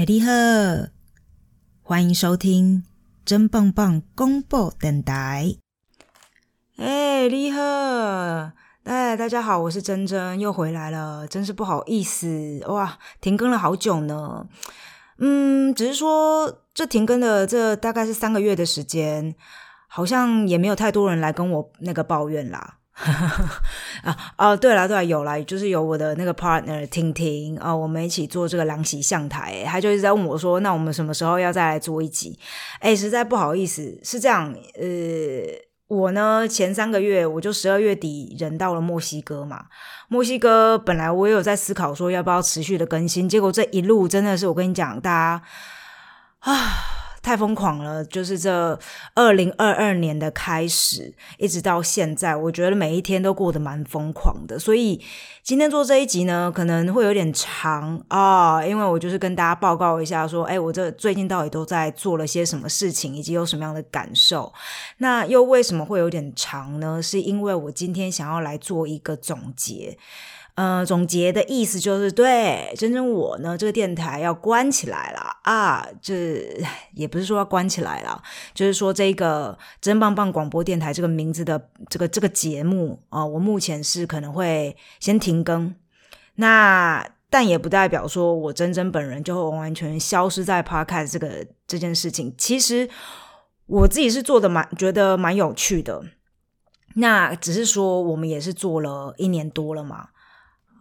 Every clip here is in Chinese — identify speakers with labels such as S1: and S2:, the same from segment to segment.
S1: 哎，你好，欢迎收听真棒棒公布电台。哎，你好，哎，大家好，我是珍珍，又回来了，真是不好意思，哇，停更了好久呢。嗯，只是说这停更的这大概是三个月的时间，好像也没有太多人来跟我那个抱怨啦。啊哦，对了对了，有了，就是有我的那个 partner 婷婷啊，我们一起做这个狼喜相台，他就一直在问我说，那我们什么时候要再来做一集？哎，实在不好意思，是这样，呃，我呢前三个月我就十二月底人到了墨西哥嘛，墨西哥本来我也有在思考说要不要持续的更新，结果这一路真的是我跟你讲，大家啊。太疯狂了！就是这二零二二年的开始，一直到现在，我觉得每一天都过得蛮疯狂的。所以今天做这一集呢，可能会有点长啊，因为我就是跟大家报告一下，说，哎，我这最近到底都在做了些什么事情，以及有什么样的感受。那又为什么会有点长呢？是因为我今天想要来做一个总结。呃，总结的意思就是，对，真真我呢，这个电台要关起来了啊，这也不是说要关起来了，就是说这个真棒棒广播电台这个名字的这个这个节目啊，我目前是可能会先停更，那但也不代表说我真真本人就会完完全消失在 Podcast 这个这件事情。其实我自己是做的蛮觉得蛮有趣的，那只是说我们也是做了一年多了嘛。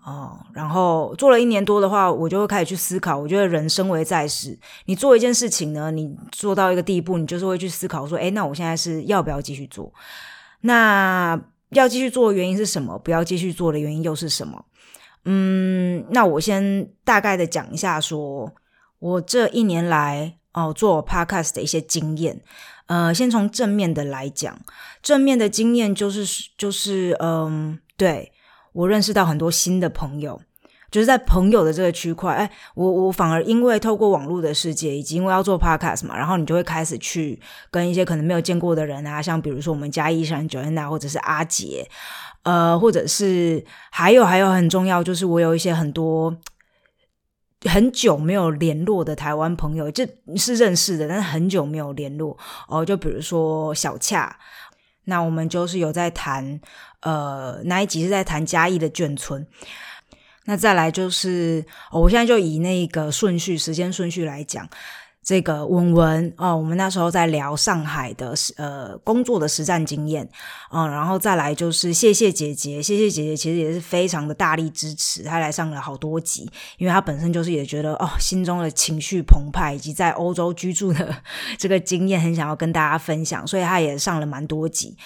S1: 哦，然后做了一年多的话，我就会开始去思考。我觉得人生为在世，你做一件事情呢，你做到一个地步，你就是会去思考说，哎，那我现在是要不要继续做？那要继续做的原因是什么？不要继续做的原因又是什么？嗯，那我先大概的讲一下，说我这一年来哦做 podcast 的一些经验。呃，先从正面的来讲，正面的经验就是就是嗯，对。我认识到很多新的朋友，就是在朋友的这个区块，哎，我我反而因为透过网络的世界，以及因为要做 podcast 嘛，然后你就会开始去跟一些可能没有见过的人啊，像比如说我们嘉义山九恩娜，或者是阿杰，呃，或者是还有还有很重要，就是我有一些很多很久没有联络的台湾朋友，就是认识的，但是很久没有联络哦，就比如说小恰。那我们就是有在谈，呃，那一集是在谈嘉义的眷村。那再来就是，我现在就以那个顺序、时间顺序来讲。这个文文哦，我们那时候在聊上海的呃工作的实战经验嗯，然后再来就是谢谢姐姐，谢谢姐姐其实也是非常的大力支持，她来上了好多集，因为她本身就是也觉得哦心中的情绪澎湃，以及在欧洲居住的 这个经验很想要跟大家分享，所以她也上了蛮多集，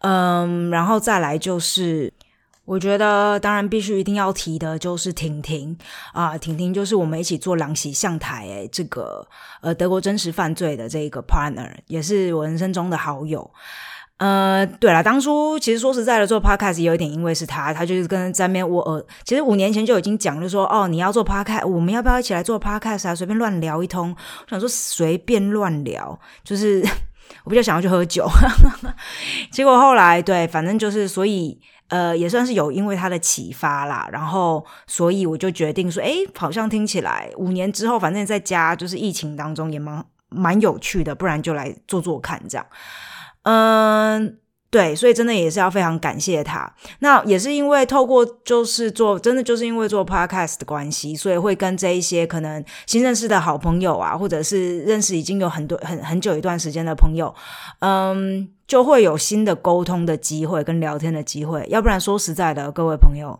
S1: 嗯，然后再来就是。我觉得当然必须一定要提的就是婷婷啊，婷婷就是我们一起做狼喜向台诶，这个呃德国真实犯罪的这个 partner，也是我人生中的好友。呃，对了，当初其实说实在的，做 podcast 有一点因为是他，他就是跟在面我呃，其实五年前就已经讲，就说哦，你要做 podcast，我们要不要一起来做 podcast 啊？随便乱聊一通，我想说随便乱聊，就是 我比较想要去喝酒，结果后来对，反正就是所以。呃，也算是有因为他的启发啦，然后所以我就决定说，哎，好像听起来五年之后，反正在家就是疫情当中也蛮蛮有趣的，不然就来做做看这样。嗯，对，所以真的也是要非常感谢他。那也是因为透过就是做，真的就是因为做 podcast 的关系，所以会跟这一些可能新认识的好朋友啊，或者是认识已经有很多很很久一段时间的朋友，嗯。就会有新的沟通的机会跟聊天的机会，要不然说实在的，各位朋友，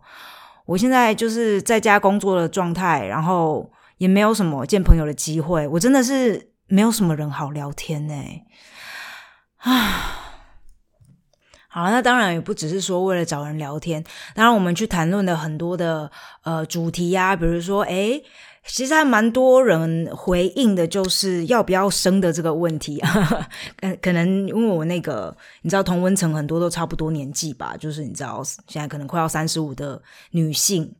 S1: 我现在就是在家工作的状态，然后也没有什么见朋友的机会，我真的是没有什么人好聊天呢。啊，好那当然也不只是说为了找人聊天，当然我们去谈论的很多的呃主题呀，比如说哎。其实还蛮多人回应的，就是要不要生的这个问题。可可能因为我那个，你知道同温层很多都差不多年纪吧，就是你知道现在可能快要三十五的女性，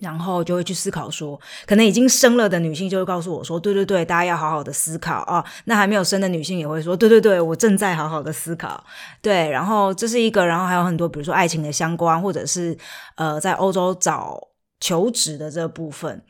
S1: 然后就会去思考说，可能已经生了的女性就会告诉我说，对对对，大家要好好的思考啊。那还没有生的女性也会说，对对对，我正在好好的思考。对，然后这是一个，然后还有很多，比如说爱情的相关，或者是呃，在欧洲找求职的这部分。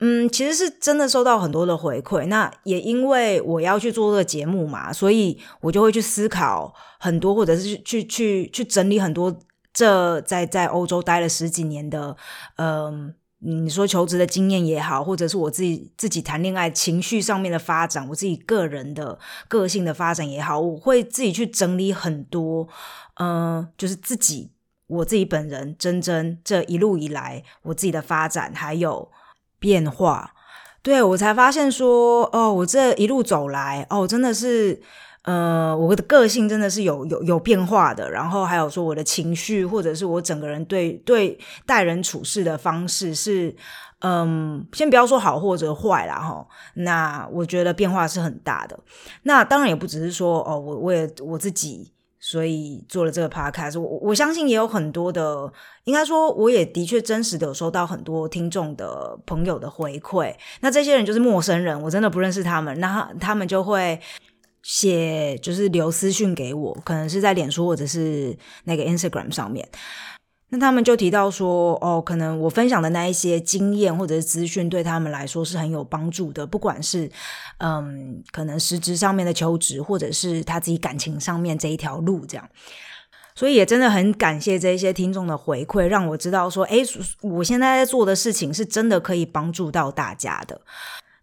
S1: 嗯，其实是真的收到很多的回馈。那也因为我要去做这个节目嘛，所以我就会去思考很多，或者是去去去整理很多。这在在欧洲待了十几年的，嗯，你说求职的经验也好，或者是我自己自己谈恋爱情绪上面的发展，我自己个人的个性的发展也好，我会自己去整理很多，嗯，就是自己我自己本人真真这一路以来我自己的发展还有变化，对我才发现说，哦，我这一路走来，哦，真的是。呃，我的个性真的是有有有变化的，然后还有说我的情绪，或者是我整个人对对待人处事的方式是，嗯，先不要说好或者坏啦，哈。那我觉得变化是很大的。那当然也不只是说哦，我我也我自己，所以做了这个 podcast。我我相信也有很多的，应该说我也的确真实的有收到很多听众的朋友的回馈。那这些人就是陌生人，我真的不认识他们，那他们就会。写就是留私讯给我，可能是在脸书或者是那个 Instagram 上面。那他们就提到说，哦，可能我分享的那一些经验或者是资讯，对他们来说是很有帮助的。不管是嗯，可能实质上面的求职，或者是他自己感情上面这一条路，这样。所以也真的很感谢这些听众的回馈，让我知道说，哎，我现在在做的事情是真的可以帮助到大家的。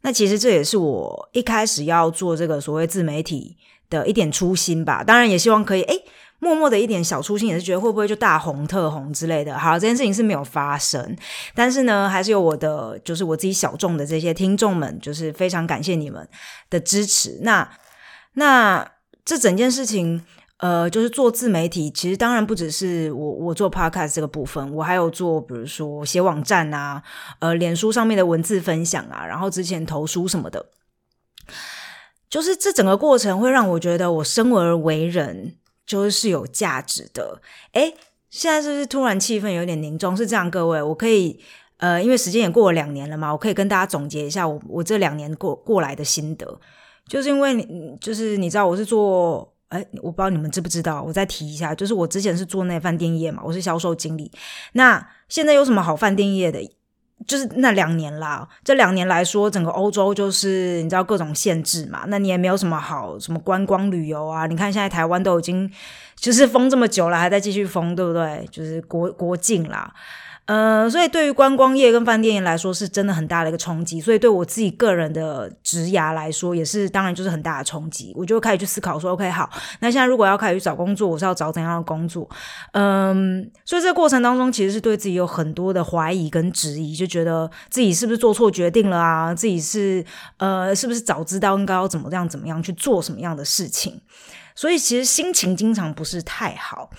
S1: 那其实这也是我一开始要做这个所谓自媒体的一点初心吧。当然也希望可以，哎，默默的一点小初心，也是觉得会不会就大红特红之类的。好，这件事情是没有发生，但是呢，还是有我的，就是我自己小众的这些听众们，就是非常感谢你们的支持。那那这整件事情。呃，就是做自媒体，其实当然不只是我我做 podcast 这个部分，我还有做，比如说写网站啊，呃，脸书上面的文字分享啊，然后之前投书什么的，就是这整个过程会让我觉得我生而为人就是是有价值的。诶，现在是不是突然气氛有点凝重？是这样，各位，我可以呃，因为时间也过了两年了嘛，我可以跟大家总结一下我我这两年过过来的心得，就是因为你就是你知道我是做。哎，我不知道你们知不知道，我再提一下，就是我之前是做那饭店业嘛，我是销售经理。那现在有什么好饭店业的？就是那两年啦，这两年来说，整个欧洲就是你知道各种限制嘛，那你也没有什么好什么观光旅游啊。你看现在台湾都已经就是封这么久了，还在继续封，对不对？就是国国境啦。呃，所以对于观光业跟饭店业来说，是真的很大的一个冲击。所以对我自己个人的职涯来说，也是当然就是很大的冲击。我就开始去思考说，OK，好，那现在如果要开始找工作，我是要找怎样的工作？嗯，所以这个过程当中，其实是对自己有很多的怀疑跟质疑，就觉得自己是不是做错决定了啊？自己是呃，是不是早知道应该要怎么样怎么样去做什么样的事情？所以其实心情经常不是太好，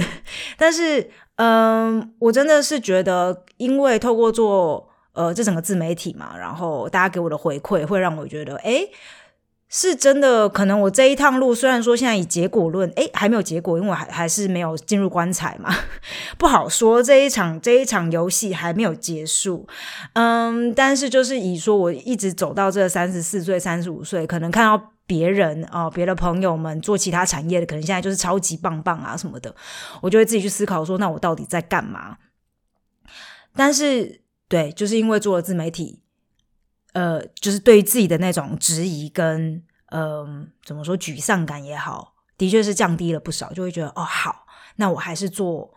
S1: 但是。嗯，我真的是觉得，因为透过做呃这整个自媒体嘛，然后大家给我的回馈，会让我觉得，哎，是真的。可能我这一趟路，虽然说现在以结果论，哎，还没有结果，因为我还还是没有进入棺材嘛，不好说。这一场这一场游戏还没有结束，嗯，但是就是以说我一直走到这三十四岁、三十五岁，可能看到。别人啊，别的朋友们做其他产业的，可能现在就是超级棒棒啊什么的，我就会自己去思考说，那我到底在干嘛？但是，对，就是因为做了自媒体，呃，就是对自己的那种质疑跟嗯，怎么说沮丧感也好，的确是降低了不少，就会觉得哦，好，那我还是做。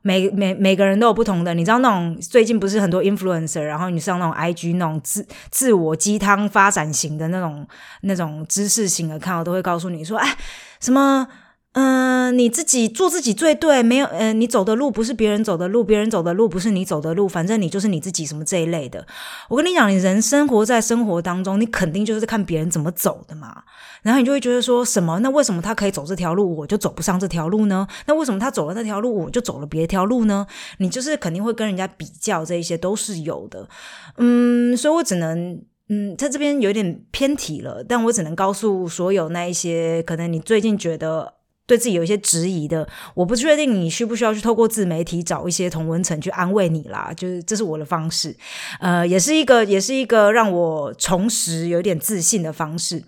S1: 每每每个人都有不同的，你知道那种最近不是很多 influencer，然后你上那种 IG 那种自自我鸡汤发展型的那种那种知识型的，看我都会告诉你说，哎，什么。嗯，你自己做自己最对，没有，呃，你走的路不是别人走的路，别人走的路不是你走的路，反正你就是你自己，什么这一类的。我跟你讲，你人生活在生活当中，你肯定就是看别人怎么走的嘛，然后你就会觉得说什么，那为什么他可以走这条路，我就走不上这条路呢？那为什么他走了那条路，我就走了别条路呢？你就是肯定会跟人家比较，这一些都是有的。嗯，所以我只能，嗯，在这边有点偏题了，但我只能告诉所有那一些可能你最近觉得。对自己有一些质疑的，我不确定你需不需要去透过自媒体找一些同文层去安慰你啦，就是这是我的方式，呃，也是一个也是一个让我重拾有点自信的方式。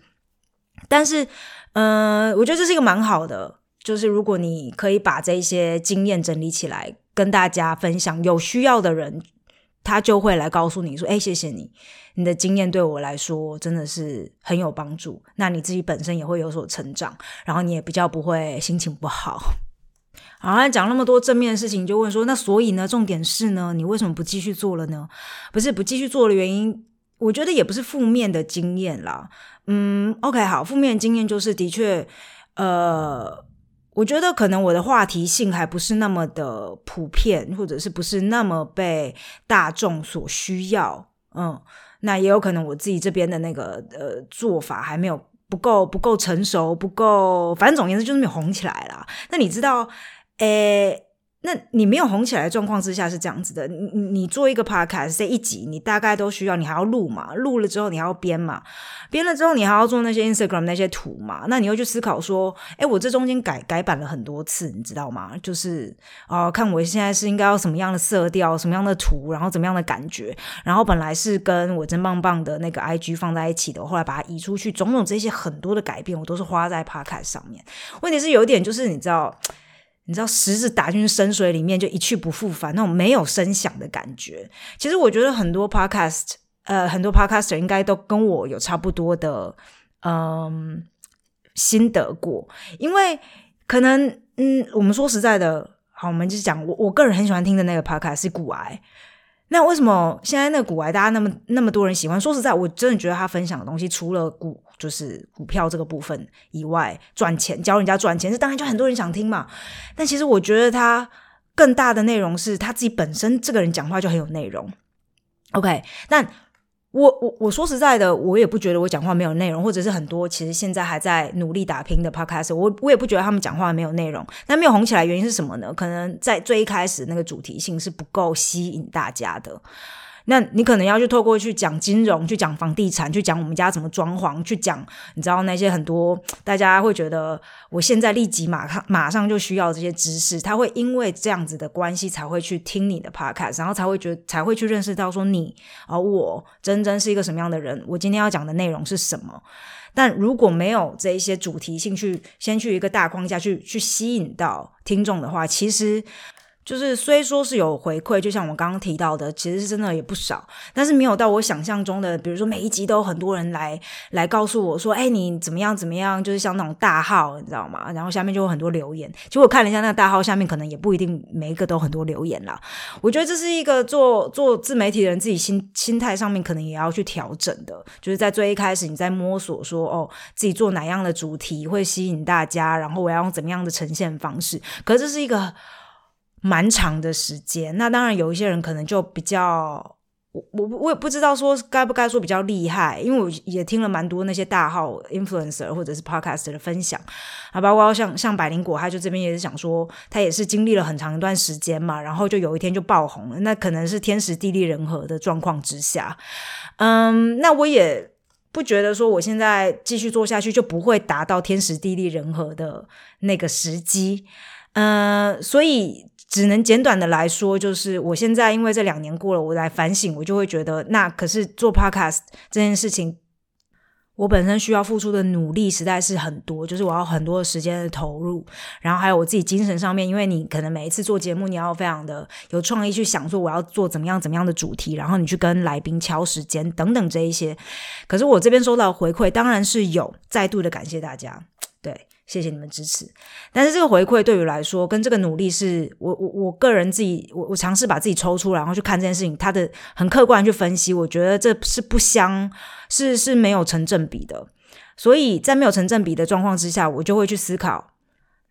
S1: 但是，呃，我觉得这是一个蛮好的，就是如果你可以把这些经验整理起来跟大家分享，有需要的人他就会来告诉你说：“哎，谢谢你，你的经验对我来说真的是很有帮助。那你自己本身也会有所成长，然后你也比较不会心情不好。”好，讲那么多正面的事情，就问说：“那所以呢？重点是呢？你为什么不继续做了呢？不是不继续做的原因，我觉得也不是负面的经验啦。嗯，OK，好，负面经验就是的确，呃。”我觉得可能我的话题性还不是那么的普遍，或者是不是那么被大众所需要，嗯，那也有可能我自己这边的那个呃做法还没有不够不够成熟，不够，反正总言之就是没有红起来啦。那你知道，诶。那你没有红起来的状况之下是这样子的，你你做一个 podcast 这一集，你大概都需要你还要录嘛，录了之后你还要编嘛，编了之后你还要做那些 Instagram 那些图嘛，那你又去思考说，哎，我这中间改改版了很多次，你知道吗？就是哦，看我现在是应该要什么样的色调，什么样的图，然后怎么样的感觉，然后本来是跟我真棒棒的那个 IG 放在一起的，后来把它移出去，种种这些很多的改变，我都是花在 podcast 上面。问题是有一点就是你知道。你知道石子打进去深水里面就一去不复返，那种没有声响的感觉。其实我觉得很多 podcast，呃，很多 podcaster 应该都跟我有差不多的，嗯，心得过。因为可能，嗯，我们说实在的，好，我们就讲我我个人很喜欢听的那个 podcast 是古癌。那为什么现在那个股癌大家那么那么多人喜欢？说实在，我真的觉得他分享的东西，除了股就是股票这个部分以外，赚钱教人家赚钱，这当然就很多人想听嘛。但其实我觉得他更大的内容是他自己本身这个人讲话就很有内容。OK，但。我我我说实在的，我也不觉得我讲话没有内容，或者是很多其实现在还在努力打拼的 podcast，我我也不觉得他们讲话没有内容。但没有红起来原因是什么呢？可能在最一开始那个主题性是不够吸引大家的。那你可能要去透过去讲金融，去讲房地产，去讲我们家怎么装潢，去讲你知道那些很多大家会觉得我现在立即马上马上就需要这些知识，他会因为这样子的关系才会去听你的 podcast，然后才会觉得才会去认识到说你而我真真是一个什么样的人，我今天要讲的内容是什么。但如果没有这一些主题性去先去一个大框架去去吸引到听众的话，其实。就是虽说是有回馈，就像我刚刚提到的，其实是真的也不少，但是没有到我想象中的。比如说每一集都有很多人来来告诉我说：“哎，你怎么样怎么样？”就是像那种大号，你知道吗？然后下面就有很多留言。其实我看了一下那个大号下面，可能也不一定每一个都很多留言啦。我觉得这是一个做做自媒体的人自己心心态上面可能也要去调整的。就是在最一开始你在摸索说哦，自己做哪样的主题会吸引大家，然后我要用怎么样的呈现方式。可是这是一个。蛮长的时间，那当然有一些人可能就比较，我我我也不知道说该不该说比较厉害，因为我也听了蛮多那些大号 influencer 或者是 podcast 的分享啊，包括像像百灵果，他就这边也是想说，他也是经历了很长一段时间嘛，然后就有一天就爆红了，那可能是天时地利人和的状况之下，嗯，那我也不觉得说我现在继续做下去就不会达到天时地利人和的那个时机，嗯，所以。只能简短的来说，就是我现在因为这两年过了，我来反省，我就会觉得，那可是做 podcast 这件事情，我本身需要付出的努力实在是很多，就是我要很多的时间的投入，然后还有我自己精神上面，因为你可能每一次做节目，你要非常的有创意去想说我要做怎么样怎么样的主题，然后你去跟来宾敲时间等等这一些，可是我这边收到回馈当然是有，再度的感谢大家，对。谢谢你们支持，但是这个回馈对于来说，跟这个努力是我我我个人自己，我我尝试把自己抽出来，然后去看这件事情，它的很客观去分析，我觉得这是不相是是没有成正比的，所以在没有成正比的状况之下，我就会去思考。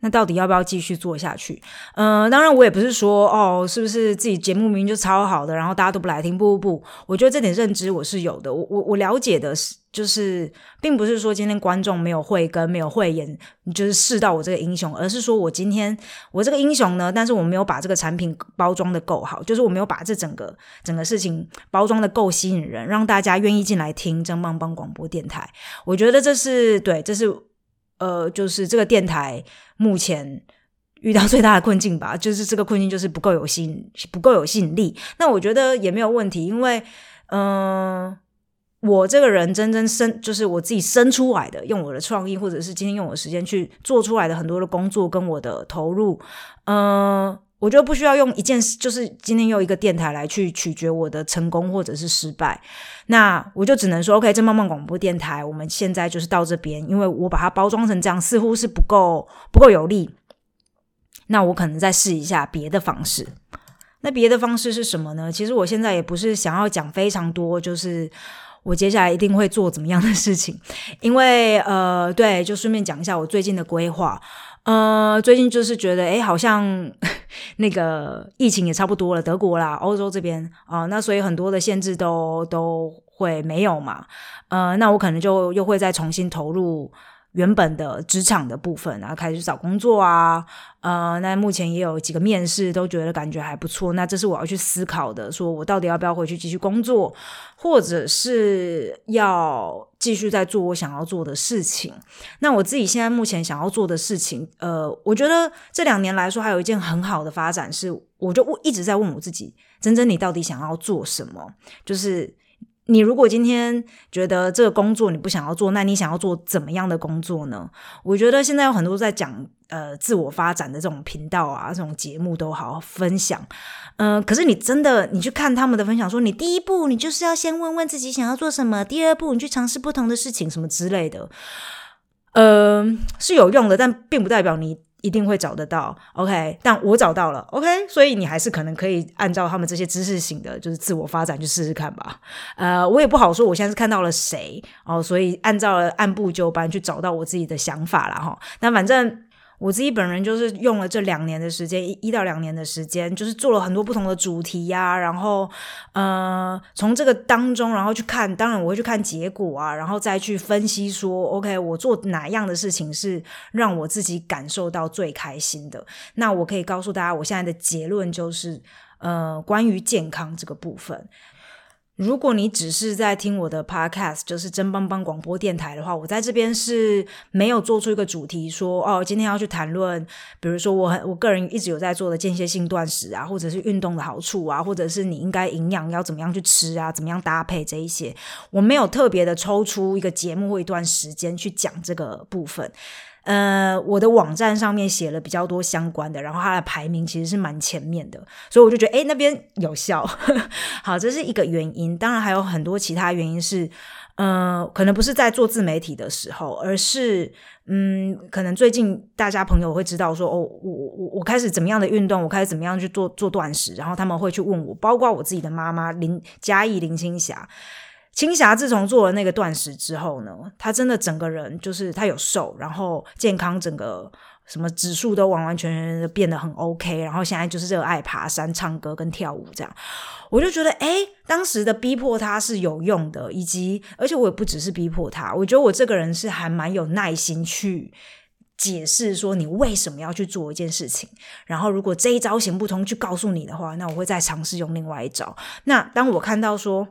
S1: 那到底要不要继续做下去？嗯，当然我也不是说哦，是不是自己节目明明就超好的，然后大家都不来听？不不不，我觉得这点认知我是有的。我我我了解的是，就是并不是说今天观众没有慧根、没有慧眼，就是试到我这个英雄，而是说我今天我这个英雄呢，但是我没有把这个产品包装的够好，就是我没有把这整个整个事情包装的够吸引人，让大家愿意进来听真棒棒广播电台。我觉得这是对，这是。呃，就是这个电台目前遇到最大的困境吧，就是这个困境就是不够有吸引，不够有吸引力。那我觉得也没有问题，因为，嗯，我这个人真正生，就是我自己生出来的，用我的创意，或者是今天用我的时间去做出来的很多的工作跟我的投入，嗯，我觉得不需要用一件事，就是今天用一个电台来去取决我的成功或者是失败。那我就只能说，OK，这慢慢广播电台，我们现在就是到这边，因为我把它包装成这样，似乎是不够不够有力。那我可能再试一下别的方式。那别的方式是什么呢？其实我现在也不是想要讲非常多，就是我接下来一定会做怎么样的事情，因为呃，对，就顺便讲一下我最近的规划。呃，最近就是觉得，哎，好像 那个疫情也差不多了，德国啦，欧洲这边啊，那所以很多的限制都都会没有嘛。呃，那我可能就又会再重新投入。原本的职场的部分，然后开始找工作啊，呃，那目前也有几个面试，都觉得感觉还不错。那这是我要去思考的，说我到底要不要回去继续工作，或者是要继续在做我想要做的事情。那我自己现在目前想要做的事情，呃，我觉得这两年来说，还有一件很好的发展是，我就一直在问我自己：真真，你到底想要做什么？就是。你如果今天觉得这个工作你不想要做，那你想要做怎么样的工作呢？我觉得现在有很多在讲呃自我发展的这种频道啊，这种节目都好分享。嗯，可是你真的你去看他们的分享，说你第一步你就是要先问问自己想要做什么，第二步你去尝试不同的事情什么之类的，嗯，是有用的，但并不代表你。一定会找得到，OK，但我找到了，OK，所以你还是可能可以按照他们这些知识型的，就是自我发展去试试看吧。呃，我也不好说，我现在是看到了谁哦，所以按照按部就班去找到我自己的想法了哈。那反正。我自己本人就是用了这两年的时间，一到两年的时间，就是做了很多不同的主题呀，然后呃，从这个当中，然后去看，当然我会去看结果啊，然后再去分析说，OK，我做哪样的事情是让我自己感受到最开心的。那我可以告诉大家，我现在的结论就是，呃，关于健康这个部分。如果你只是在听我的 podcast，就是真邦邦广播电台的话，我在这边是没有做出一个主题说哦，今天要去谈论，比如说我很我个人一直有在做的间歇性断食啊，或者是运动的好处啊，或者是你应该营养要怎么样去吃啊，怎么样搭配这一些，我没有特别的抽出一个节目或一段时间去讲这个部分。呃，我的网站上面写了比较多相关的，然后它的排名其实是蛮前面的，所以我就觉得，哎，那边有效。好，这是一个原因。当然还有很多其他原因是，呃，可能不是在做自媒体的时候，而是，嗯，可能最近大家朋友会知道说，哦，我我我开始怎么样的运动，我开始怎么样去做做断食，然后他们会去问我，包括我自己的妈妈林嘉义林青霞。青霞自从做了那个断食之后呢，她真的整个人就是她有瘦，然后健康，整个什么指数都完完全全的变得很 OK，然后现在就是热爱爬山、唱歌跟跳舞这样，我就觉得哎，当时的逼迫他是有用的，以及而且我也不只是逼迫他，我觉得我这个人是还蛮有耐心去解释说你为什么要去做一件事情，然后如果这一招行不通，去告诉你的话，那我会再尝试用另外一招。那当我看到说。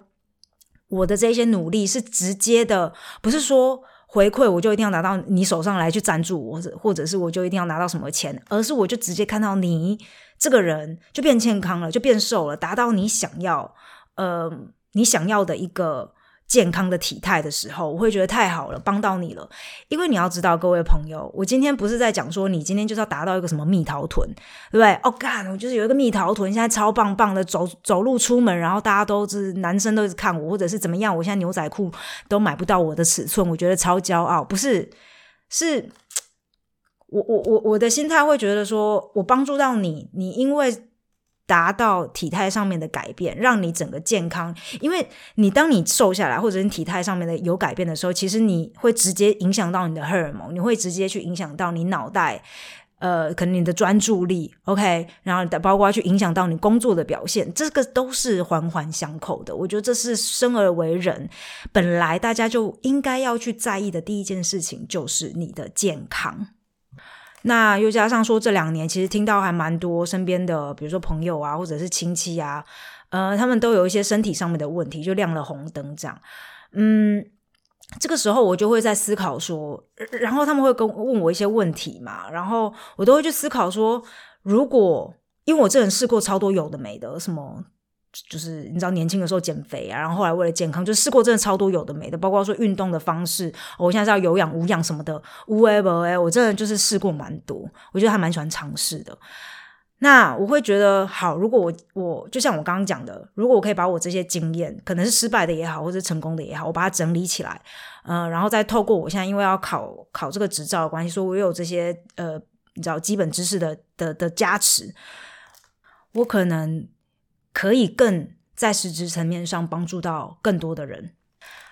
S1: 我的这些努力是直接的，不是说回馈我就一定要拿到你手上来去赞助我，或者或者是我就一定要拿到什么钱，而是我就直接看到你这个人就变健康了，就变瘦了，达到你想要呃你想要的一个。健康的体态的时候，我会觉得太好了，帮到你了。因为你要知道，各位朋友，我今天不是在讲说你今天就是要达到一个什么蜜桃臀，对不对？哦，干，我就是有一个蜜桃臀，现在超棒棒的，走走路出门，然后大家都是男生都是看我，或者是怎么样？我现在牛仔裤都买不到我的尺寸，我觉得超骄傲。不是，是我我我我的心态会觉得说，我帮助到你，你因为。达到体态上面的改变，让你整个健康。因为你当你瘦下来，或者你体态上面的有改变的时候，其实你会直接影响到你的荷尔蒙，你会直接去影响到你脑袋，呃，可能你的专注力，OK，然后包括去影响到你工作的表现，这个都是环环相扣的。我觉得这是生而为人，本来大家就应该要去在意的第一件事情，就是你的健康。那又加上说，这两年其实听到还蛮多身边的，比如说朋友啊，或者是亲戚啊，呃，他们都有一些身体上面的问题，就亮了红灯这样。嗯，这个时候我就会在思考说，然后他们会跟问我一些问题嘛，然后我都会去思考说，如果因为我这人试过超多有的没的，什么。就是你知道年轻的时候减肥啊，然后后来为了健康，就试过真的超多有的没的，包括说运动的方式，我现在是要有氧无氧什么的，无为不为，我真的就是试过蛮多，我觉得还蛮喜欢尝试的。那我会觉得好，如果我我就像我刚刚讲的，如果我可以把我这些经验，可能是失败的也好，或者成功的也好，我把它整理起来，呃，然后再透过我现在因为要考考这个执照的关系，说我有这些呃，你知道基本知识的的的加持，我可能可以更在实质层面上帮助到更多的人。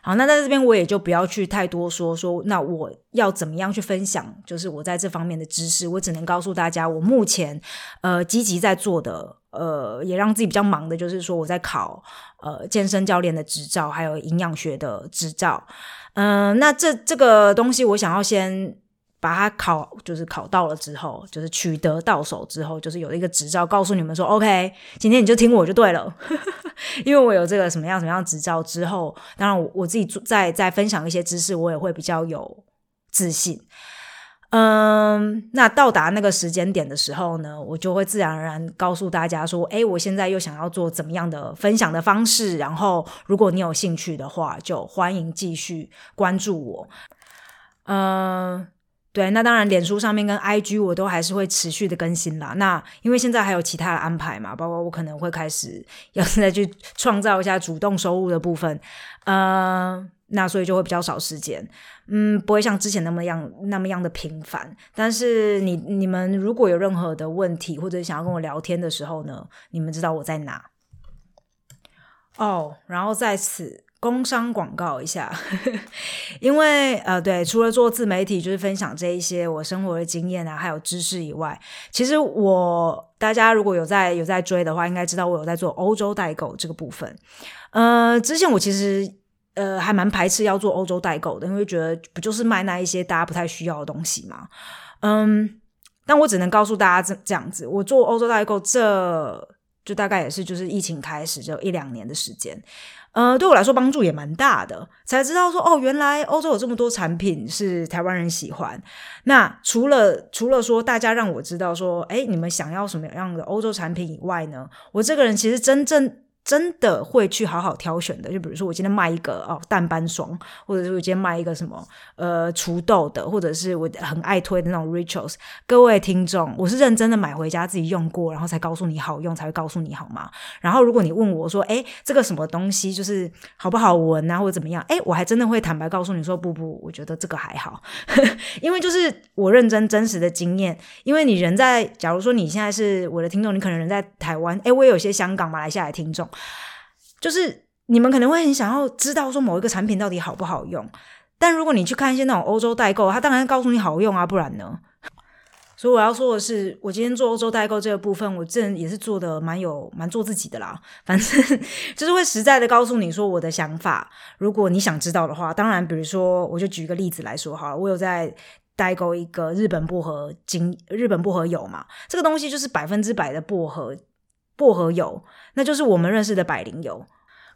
S1: 好，那在这边我也就不要去太多说说，那我要怎么样去分享，就是我在这方面的知识，我只能告诉大家，我目前呃积极在做的，呃也让自己比较忙的，就是说我在考呃健身教练的执照，还有营养学的执照，嗯，那这这个东西我想要先。把它考，就是考到了之后，就是取得到手之后，就是有一个执照，告诉你们说，OK，今天你就听我就对了，因为我有这个什么样什么样执照之后，当然我我自己在在分享一些知识，我也会比较有自信。嗯，那到达那个时间点的时候呢，我就会自然而然告诉大家说，哎，我现在又想要做怎么样的分享的方式，然后如果你有兴趣的话，就欢迎继续关注我。嗯。对，那当然，脸书上面跟 IG 我都还是会持续的更新啦。那因为现在还有其他的安排嘛，包括我可能会开始要再去创造一下主动收入的部分，呃，那所以就会比较少时间，嗯，不会像之前那么样那么样的频繁。但是你你们如果有任何的问题或者想要跟我聊天的时候呢，你们知道我在哪哦。然后在此。工商广告一下，因为呃，对，除了做自媒体，就是分享这一些我生活的经验啊，还有知识以外，其实我大家如果有在有在追的话，应该知道我有在做欧洲代购这个部分。呃，之前我其实呃还蛮排斥要做欧洲代购的，因为觉得不就是卖那一些大家不太需要的东西嘛。嗯，但我只能告诉大家这这样子，我做欧洲代购，这就大概也是就是疫情开始就一两年的时间。呃，对我来说帮助也蛮大的，才知道说哦，原来欧洲有这么多产品是台湾人喜欢。那除了除了说大家让我知道说，哎，你们想要什么样的欧洲产品以外呢，我这个人其实真正。真的会去好好挑选的，就比如说我今天卖一个哦淡斑霜，或者是我今天卖一个什么呃除痘的，或者是我很爱推的那种 rituals。各位听众，我是认真的买回家自己用过，然后才告诉你好用，才会告诉你好吗？然后如果你问我说，哎，这个什么东西就是好不好闻啊，或者怎么样？哎，我还真的会坦白告诉你说，不不，我觉得这个还好，因为就是我认真真实的经验。因为你人在，假如说你现在是我的听众，你可能人在台湾，哎，我也有些香港、马来西亚的听众。就是你们可能会很想要知道说某一个产品到底好不好用，但如果你去看一些那种欧洲代购，他当然告诉你好用啊，不然呢？所以我要说的是，我今天做欧洲代购这个部分，我这也是做的蛮有蛮做自己的啦。反正就是会实在的告诉你说我的想法。如果你想知道的话，当然，比如说我就举一个例子来说哈，我有在代购一个日本薄荷精，日本薄荷油嘛，这个东西就是百分之百的薄荷。薄荷油，那就是我们认识的百灵油。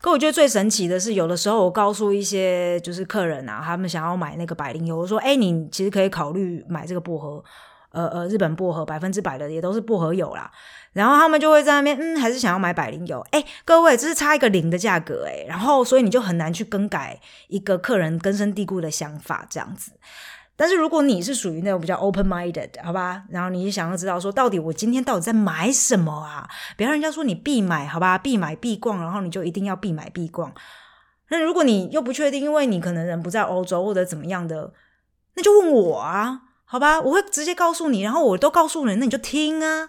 S1: 可我觉得最神奇的是，有的时候我告诉一些就是客人啊，他们想要买那个百灵油，我说：“哎，你其实可以考虑买这个薄荷，呃呃，日本薄荷百分之百的也都是薄荷油啦。”然后他们就会在那边，嗯，还是想要买百灵油。哎，各位，这是差一个零的价格哎，然后所以你就很难去更改一个客人根深蒂固的想法这样子。但是如果你是属于那种比较 open minded，好吧，然后你想要知道说到底我今天到底在买什么啊？别让人家说你必买，好吧，必买必逛，然后你就一定要必买必逛。那如果你又不确定，因为你可能人不在欧洲或者怎么样的，那就问我啊，好吧，我会直接告诉你，然后我都告诉你，那你就听啊，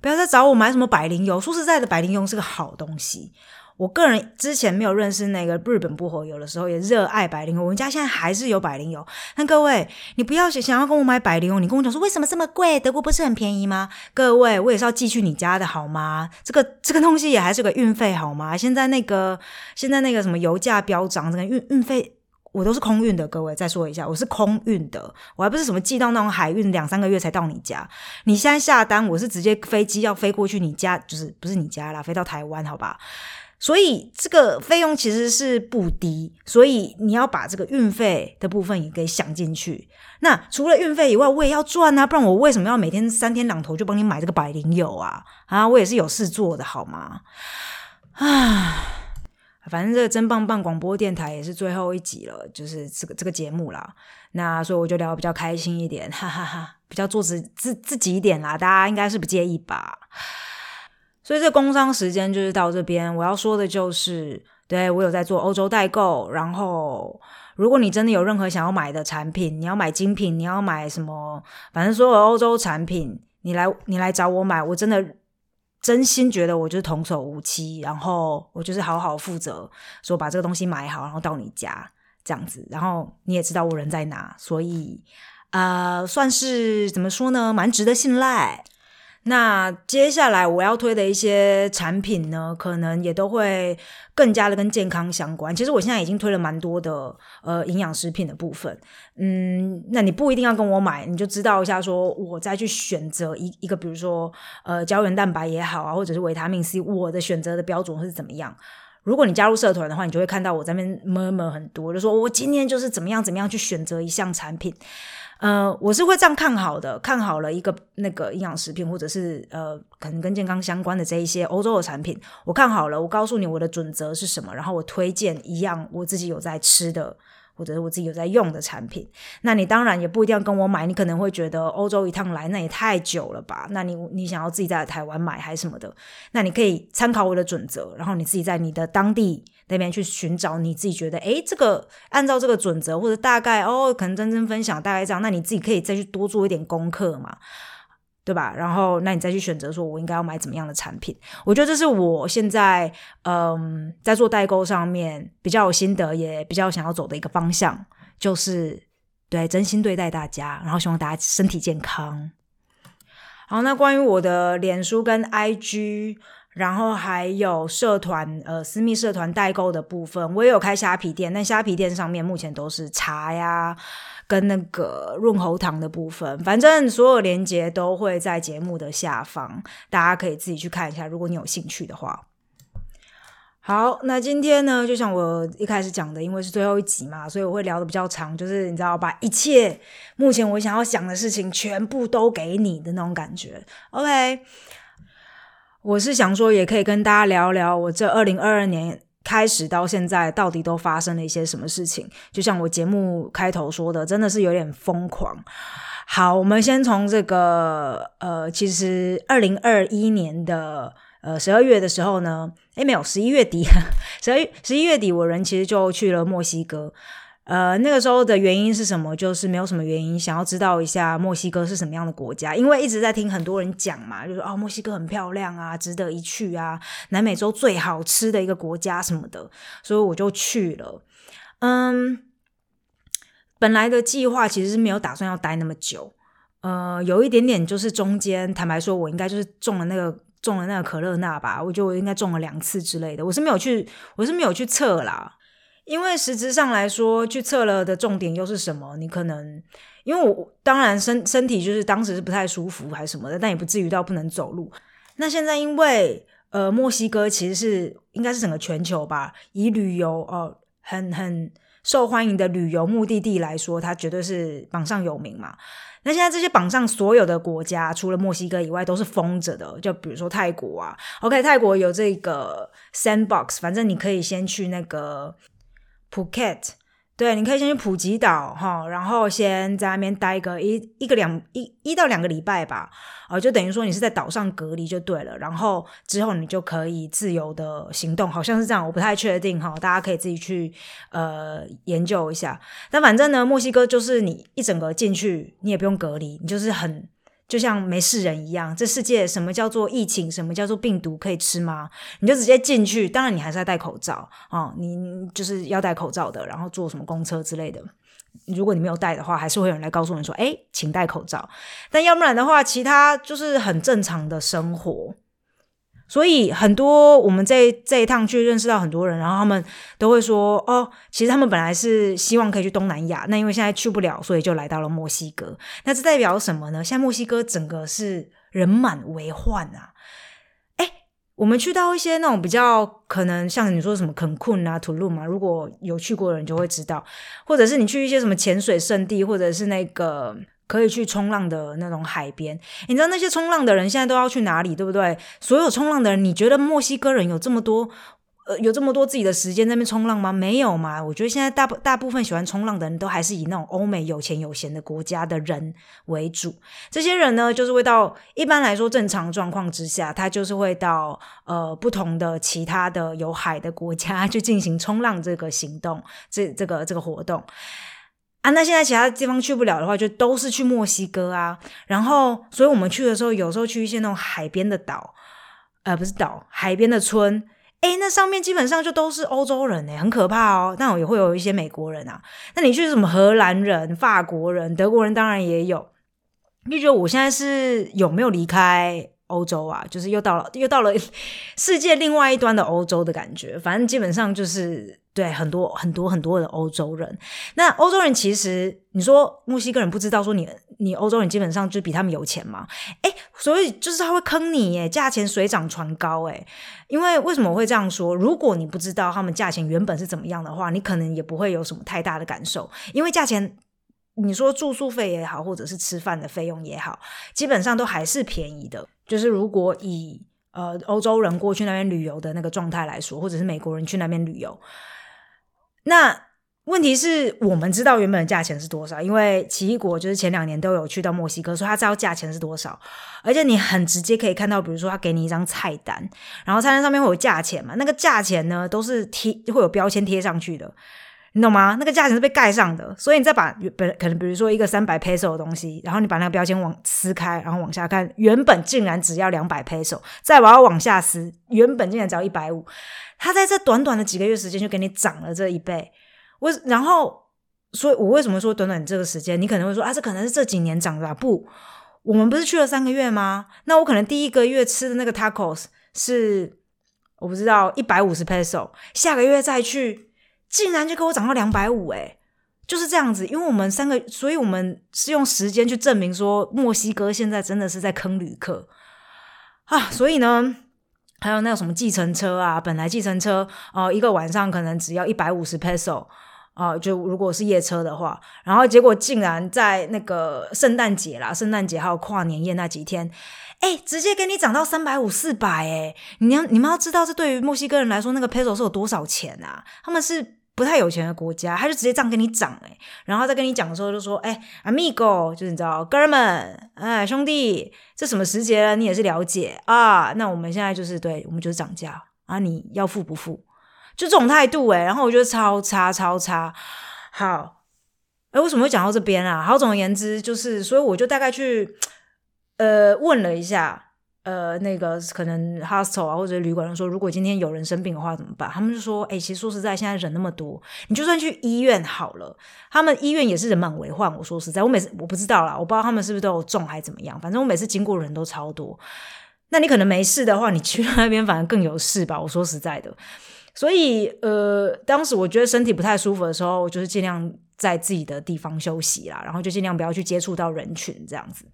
S1: 不要再找我买什么百灵油。说实在的，百灵油是个好东西。我个人之前没有认识那个日本薄荷油的时候，也热爱百灵。我们家现在还是有百灵油。那各位，你不要想想要跟我买百灵油，你跟我讲说为什么这么贵？德国不是很便宜吗？各位，我也是要寄去你家的好吗？这个这个东西也还是个运费好吗？现在那个现在那个什么油价飙涨，这个运运费我都是空运的。各位再说一下，我是空运的，我还不是什么寄到那种海运两三个月才到你家。你现在下单，我是直接飞机要飞过去你家，就是不是你家啦，飞到台湾，好吧？所以这个费用其实是不低，所以你要把这个运费的部分也给想进去。那除了运费以外，我也要赚啊，不然我为什么要每天三天两头就帮你买这个百灵油啊？啊，我也是有事做的好吗？啊，反正这个真棒棒广播电台也是最后一集了，就是这个这个节目啦。那所以我就聊比较开心一点，哈哈哈，比较做自自自己一点啦，大家应该是不介意吧？所以这工商时间就是到这边，我要说的就是，对我有在做欧洲代购，然后如果你真的有任何想要买的产品，你要买精品，你要买什么，反正所有欧洲产品，你来你来找我买，我真的。真心觉得我就是童叟无欺，然后我就是好好负责，说把这个东西买好，然后到你家这样子，然后你也知道我人在哪，所以呃，算是怎么说呢，蛮值得信赖。那接下来我要推的一些产品呢，可能也都会更加的跟健康相关。其实我现在已经推了蛮多的呃营养食品的部分，嗯，那你不一定要跟我买，你就知道一下，说我再去选择一一个，比如说呃胶原蛋白也好啊，或者是维他命 C，我的选择的标准是怎么样。如果你加入社团的话，你就会看到我在那边 murmur 很多，就说我今天就是怎么样怎么样去选择一项产品。呃，我是会这样看好的，看好了一个那个营养食品，或者是呃，可能跟健康相关的这一些欧洲的产品，我看好了，我告诉你我的准则是什么，然后我推荐一样我自己有在吃的。或者是我自己有在用的产品，那你当然也不一定要跟我买，你可能会觉得欧洲一趟来那也太久了吧？那你你想要自己在台湾买还是什么的？那你可以参考我的准则，然后你自己在你的当地那边去寻找你自己觉得，诶，这个按照这个准则或者大概哦，可能真正分享大概这样，那你自己可以再去多做一点功课嘛。对吧？然后，那你再去选择说，我应该要买怎么样的产品？我觉得这是我现在嗯，在做代购上面比较有心得，也比较想要走的一个方向，就是对真心对待大家，然后希望大家身体健康。好，那关于我的脸书跟 IG，然后还有社团呃私密社团代购的部分，我也有开虾皮店，但虾皮店上面目前都是茶呀。跟那个润喉糖的部分，反正所有链接都会在节目的下方，大家可以自己去看一下。如果你有兴趣的话，好，那今天呢，就像我一开始讲的，因为是最后一集嘛，所以我会聊的比较长，就是你知道，把一切目前我想要讲的事情全部都给你的那种感觉。OK，我是想说，也可以跟大家聊聊我这二零二二年。开始到现在，到底都发生了一些什么事情？就像我节目开头说的，真的是有点疯狂。好，我们先从这个呃，其实二零二一年的呃十二月的时候呢，诶，没有十一月底，十二十一月底，我人其实就去了墨西哥。呃，那个时候的原因是什么？就是没有什么原因，想要知道一下墨西哥是什么样的国家，因为一直在听很多人讲嘛，就说哦，墨西哥很漂亮啊，值得一去啊，南美洲最好吃的一个国家什么的，所以我就去了。嗯，本来的计划其实是没有打算要待那么久，呃，有一点点就是中间，坦白说，我应该就是中了那个中了那个可乐钠吧，我觉得我应该中了两次之类的，我是没有去，我是没有去测啦。因为实质上来说，去测了的重点又是什么？你可能因为我当然身身体就是当时是不太舒服还是什么的，但也不至于到不能走路。那现在因为呃墨西哥其实是应该是整个全球吧，以旅游哦很很受欢迎的旅游目的地来说，它绝对是榜上有名嘛。那现在这些榜上所有的国家，除了墨西哥以外，都是封着的。就比如说泰国啊，OK，泰国有这个 Sandbox，反正你可以先去那个。Phuket，对，你可以先去普吉岛哈，然后先在那边待个一一个两一一到两个礼拜吧，啊，就等于说你是在岛上隔离就对了，然后之后你就可以自由的行动，好像是这样，我不太确定哈，大家可以自己去呃研究一下。但反正呢，墨西哥就是你一整个进去，你也不用隔离，你就是很。就像没事人一样，这世界什么叫做疫情，什么叫做病毒可以吃吗？你就直接进去，当然你还是要戴口罩啊，你就是要戴口罩的，然后坐什么公车之类的。如果你没有戴的话，还是会有人来告诉你说：“哎，请戴口罩。”但要不然的话，其他就是很正常的生活。所以很多我们这这一趟去认识到很多人，然后他们都会说：“哦，其实他们本来是希望可以去东南亚，那因为现在去不了，所以就来到了墨西哥。那这代表什么呢？现在墨西哥整个是人满为患啊！哎，我们去到一些那种比较可能像你说什么肯困啊、土路嘛，如果有去过的人就会知道，或者是你去一些什么潜水圣地，或者是那个。可以去冲浪的那种海边，你知道那些冲浪的人现在都要去哪里，对不对？所有冲浪的人，你觉得墨西哥人有这么多呃，有这么多自己的时间在那边冲浪吗？没有嘛。我觉得现在大大部分喜欢冲浪的人都还是以那种欧美有钱有闲的国家的人为主。这些人呢，就是会到一般来说正常状况之下，他就是会到呃不同的其他的有海的国家去进行冲浪这个行动，这这个这个活动啊。那现在其他地方去不了的话，就都是去墨西哥啊。然后，所以我们去的时候，有时候去一些那种海边的岛，呃，不是岛，海边的村。哎，那上面基本上就都是欧洲人哎，很可怕哦。但也会有一些美国人啊。那你去什么荷兰人、法国人、德国人，当然也有。你觉得我现在是有没有离开？欧洲啊，就是又到了 又到了世界另外一端的欧洲的感觉。反正基本上就是对很多很多很多的欧洲人。那欧洲人其实你说墨西哥人不知道说你你欧洲人基本上就比他们有钱嘛？哎，所以就是他会坑你耶，价钱水涨船高哎。因为为什么我会这样说？如果你不知道他们价钱原本是怎么样的话，你可能也不会有什么太大的感受，因为价钱。你说住宿费也好，或者是吃饭的费用也好，基本上都还是便宜的。就是如果以呃欧洲人过去那边旅游的那个状态来说，或者是美国人去那边旅游，那问题是我们知道原本的价钱是多少，因为奇异果就是前两年都有去到墨西哥，所以他知道价钱是多少，而且你很直接可以看到，比如说他给你一张菜单，然后菜单上面会有价钱嘛，那个价钱呢都是贴会有标签贴上去的。你懂吗？那个价钱是被盖上的，所以你再把本可能比如说一个三百 peso 的东西，然后你把那个标签往撕开，然后往下看，原本竟然只要两百 peso，再把它往下撕，原本竟然只要一百五，它在这短短的几个月时间就给你涨了这一倍。我然后，所以我为什么说短短这个时间？你可能会说啊，这可能是这几年涨的。不，我们不是去了三个月吗？那我可能第一个月吃的那个 tacos 是我不知道一百五十 peso，下个月再去。竟然就给我涨到两百五，哎，就是这样子。因为我们三个，所以我们是用时间去证明说，墨西哥现在真的是在坑旅客啊。所以呢，还有那个什么计程车啊，本来计程车哦，一个晚上可能只要一百五十 peso 啊，就如果是夜车的话，然后结果竟然在那个圣诞节啦，圣诞节还有跨年夜那几天。哎，直接给你涨到三百五四百哎！你要你们要知道，这对于墨西哥人来说，那个 peso 是有多少钱啊？他们是不太有钱的国家，他就直接这样跟你涨哎，然后再跟你讲的时候就说：“哎，amigo，就是你知道，哥们，哎，兄弟，这什么时节了？你也是了解啊？那我们现在就是对，我们就是涨价啊！你要付不付？就这种态度哎！然后我觉得超差超差。好，哎，为什么会讲到这边啊？好，总而言之就是，所以我就大概去。呃，问了一下，呃，那个可能 hostel 啊或者旅馆说，如果今天有人生病的话怎么办？他们就说，哎，其实说实在，现在人那么多，你就算去医院好了，他们医院也是人满为患。我说实在，我每次我不知道啦，我不知道他们是不是都有中还怎么样，反正我每次经过人都超多。那你可能没事的话，你去那边反而更有事吧？我说实在的，所以呃，当时我觉得身体不太舒服的时候，我就是尽量在自己的地方休息啦，然后就尽量不要去接触到人群这样子。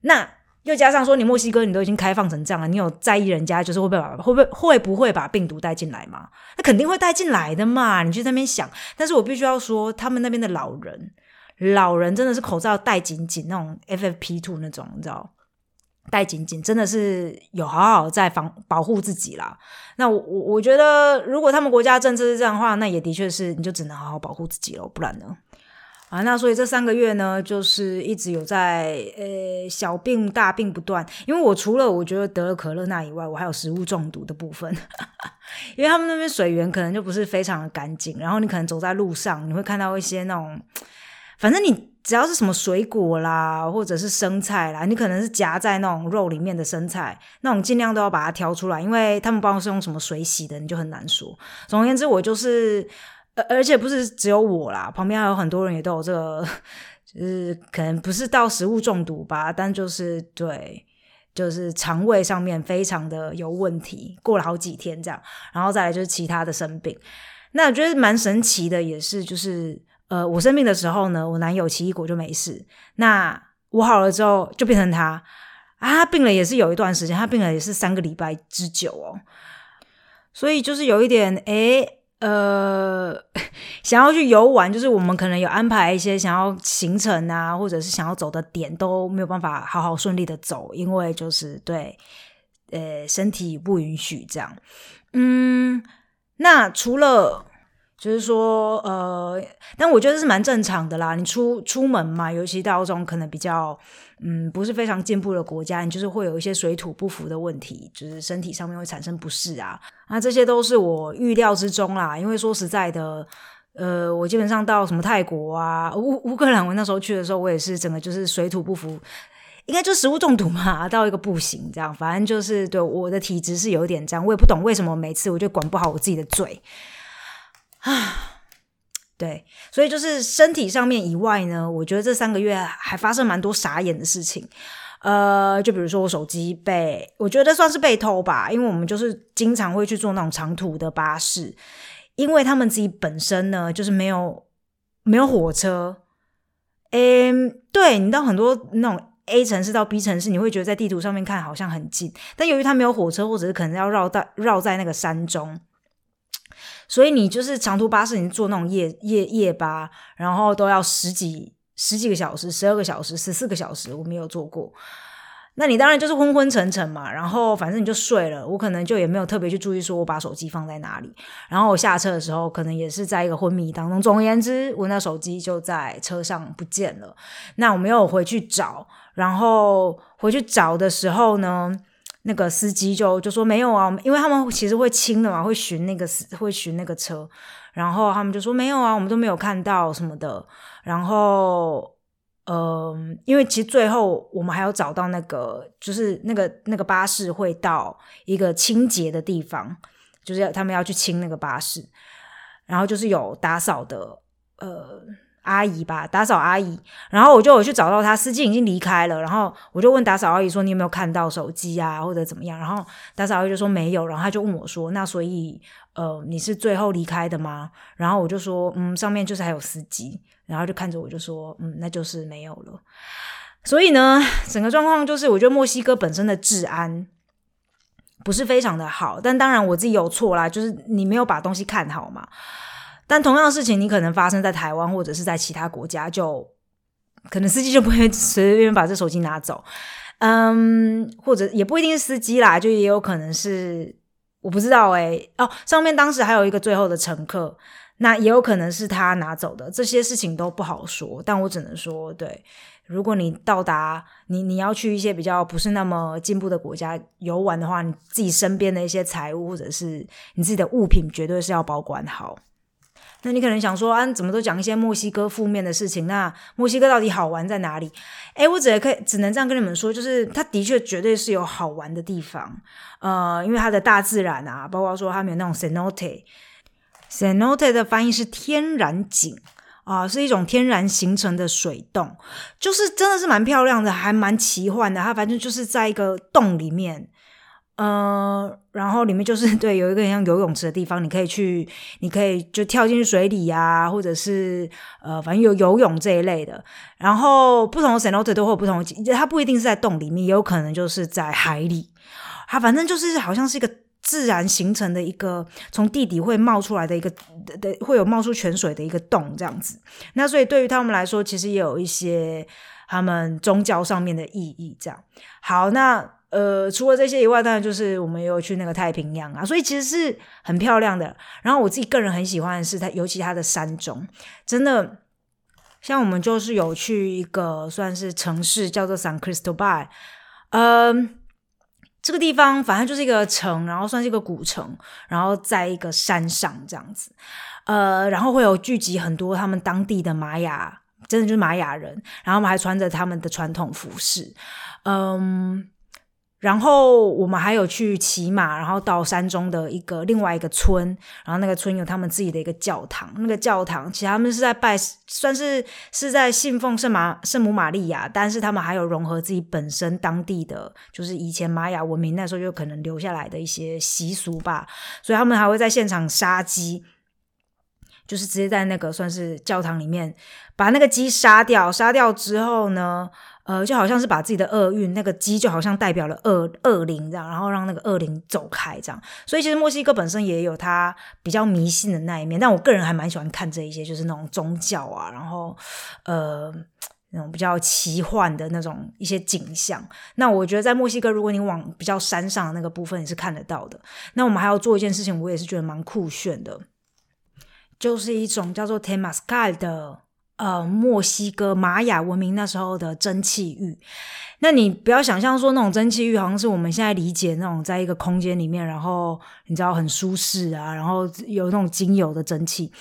S1: 那又加上说，你墨西哥你都已经开放成这样了，你有在意人家就是会不会把会不会会不会把病毒带进来吗？那肯定会带进来的嘛，你就在那边想。但是我必须要说，他们那边的老人，老人真的是口罩戴紧紧，那种 FFP two 那种，你知道，戴紧紧，真的是有好好在防保护自己啦。那我我我觉得，如果他们国家政策是这样的话，那也的确是，你就只能好好保护自己了，不然呢？啊，那所以这三个月呢，就是一直有在呃小病大病不断。因为我除了我觉得得了可乐那以外，我还有食物中毒的部分。因为他们那边水源可能就不是非常的干净，然后你可能走在路上，你会看到一些那种，反正你只要是什么水果啦，或者是生菜啦，你可能是夹在那种肉里面的生菜，那种尽量都要把它挑出来，因为他们不知道是用什么水洗的，你就很难说。总而言之，我就是。而而且不是只有我啦，旁边还有很多人也都有这个，就是可能不是到食物中毒吧，但就是对，就是肠胃上面非常的有问题，过了好几天这样，然后再来就是其他的生病。那我觉得蛮神奇的，也是就是呃，我生病的时候呢，我男友奇异果就没事，那我好了之后就变成他啊，他病了也是有一段时间，他病了也是三个礼拜之久哦，所以就是有一点诶。呃，想要去游玩，就是我们可能有安排一些想要行程啊，或者是想要走的点都没有办法好好顺利的走，因为就是对呃身体不允许这样。嗯，那除了就是说，呃，但我觉得是蛮正常的啦。你出出门嘛，尤其到这种可能比较嗯不是非常进步的国家，你就是会有一些水土不服的问题，就是身体上面会产生不适啊。那这些都是我预料之中啦。因为说实在的。呃，我基本上到什么泰国啊、乌乌克兰，我那时候去的时候，我也是整个就是水土不服，应该就食物中毒嘛，到一个不行这样。反正就是对我的体质是有点这样，我也不懂为什么每次我就管不好我自己的嘴啊。对，所以就是身体上面以外呢，我觉得这三个月还发生蛮多傻眼的事情。呃，就比如说我手机被，我觉得算是被偷吧，因为我们就是经常会去坐那种长途的巴士。因为他们自己本身呢，就是没有没有火车，嗯，对你到很多那种 A 城市到 B 城市，你会觉得在地图上面看好像很近，但由于它没有火车，或者是可能要绕到绕在那个山中，所以你就是长途巴士，你坐那种夜夜夜巴，然后都要十几十几个小时，十二个小时，十四个小时，我没有坐过。那你当然就是昏昏沉沉嘛，然后反正你就睡了，我可能就也没有特别去注意说我把手机放在哪里，然后我下车的时候可能也是在一个昏迷当中。总而言之，我那手机就在车上不见了。那我没有回去找，然后回去找的时候呢，那个司机就就说没有啊，因为他们其实会清的嘛，会寻那个会寻那个车，然后他们就说没有啊，我们都没有看到什么的，然后。嗯，因为其实最后我们还要找到那个，就是那个那个巴士会到一个清洁的地方，就是要他们要去清那个巴士，然后就是有打扫的呃阿姨吧，打扫阿姨，然后我就有去找到他，司机已经离开了，然后我就问打扫阿姨说你有没有看到手机啊或者怎么样，然后打扫阿姨就说没有，然后他就问我说那所以呃你是最后离开的吗？然后我就说嗯上面就是还有司机。然后就看着我就说，嗯，那就是没有了。所以呢，整个状况就是，我觉得墨西哥本身的治安不是非常的好。但当然我自己有错啦，就是你没有把东西看好嘛。但同样的事情，你可能发生在台湾或者是在其他国家，就可能司机就不会 随便把这手机拿走。嗯，或者也不一定是司机啦，就也有可能是我不知道哎。哦，上面当时还有一个最后的乘客。那也有可能是他拿走的，这些事情都不好说。但我只能说，对，如果你到达你你要去一些比较不是那么进步的国家游玩的话，你自己身边的一些财物或者是你自己的物品，绝对是要保管好。那你可能想说，啊，怎么都讲一些墨西哥负面的事情？那墨西哥到底好玩在哪里？诶，我只可以只能这样跟你们说，就是它的确绝对是有好玩的地方。呃，因为它的大自然啊，包括说它没有那种 cenote。cenote 的翻译是天然井啊，是一种天然形成的水洞，就是真的是蛮漂亮的，还蛮奇幻的。它反正就是在一个洞里面，呃，然后里面就是对有一个像游泳池的地方，你可以去，你可以就跳进水里啊，或者是呃，反正有游泳这一类的。然后不同的 cenote 都会有不同的，它不一定是在洞里面，也有可能就是在海里。它反正就是好像是一个。自然形成的一个从地底会冒出来的一个的会有冒出泉水的一个洞这样子，那所以对于他们来说，其实也有一些他们宗教上面的意义。这样好，那呃，除了这些以外，当然就是我们也有去那个太平洋啊，所以其实是很漂亮的。然后我自己个人很喜欢的是它，尤其它的山中，真的像我们就是有去一个算是城市叫做 San Cristobal，嗯。这个地方反正就是一个城，然后算是一个古城，然后在一个山上这样子，呃，然后会有聚集很多他们当地的玛雅，真的就是玛雅人，然后我们还穿着他们的传统服饰，嗯。然后我们还有去骑马，然后到山中的一个另外一个村，然后那个村有他们自己的一个教堂。那个教堂其实他们是在拜，算是是在信奉圣马圣母玛利亚，但是他们还有融合自己本身当地的，就是以前玛雅文明那时候就可能留下来的一些习俗吧。所以他们还会在现场杀鸡，就是直接在那个算是教堂里面把那个鸡杀掉。杀掉之后呢？呃，就好像是把自己的厄运，那个鸡就好像代表了恶恶灵这样，然后让那个恶灵走开这样。所以其实墨西哥本身也有它比较迷信的那一面，但我个人还蛮喜欢看这一些，就是那种宗教啊，然后呃，那种比较奇幻的那种一些景象。那我觉得在墨西哥，如果你往比较山上的那个部分，你是看得到的。那我们还要做一件事情，我也是觉得蛮酷炫的，就是一种叫做 Temascal 的。呃，墨西哥玛雅文明那时候的蒸汽浴，那你不要想象说那种蒸汽浴好像是我们现在理解那种在一个空间里面，然后你知道很舒适啊，然后有那种精油的蒸汽，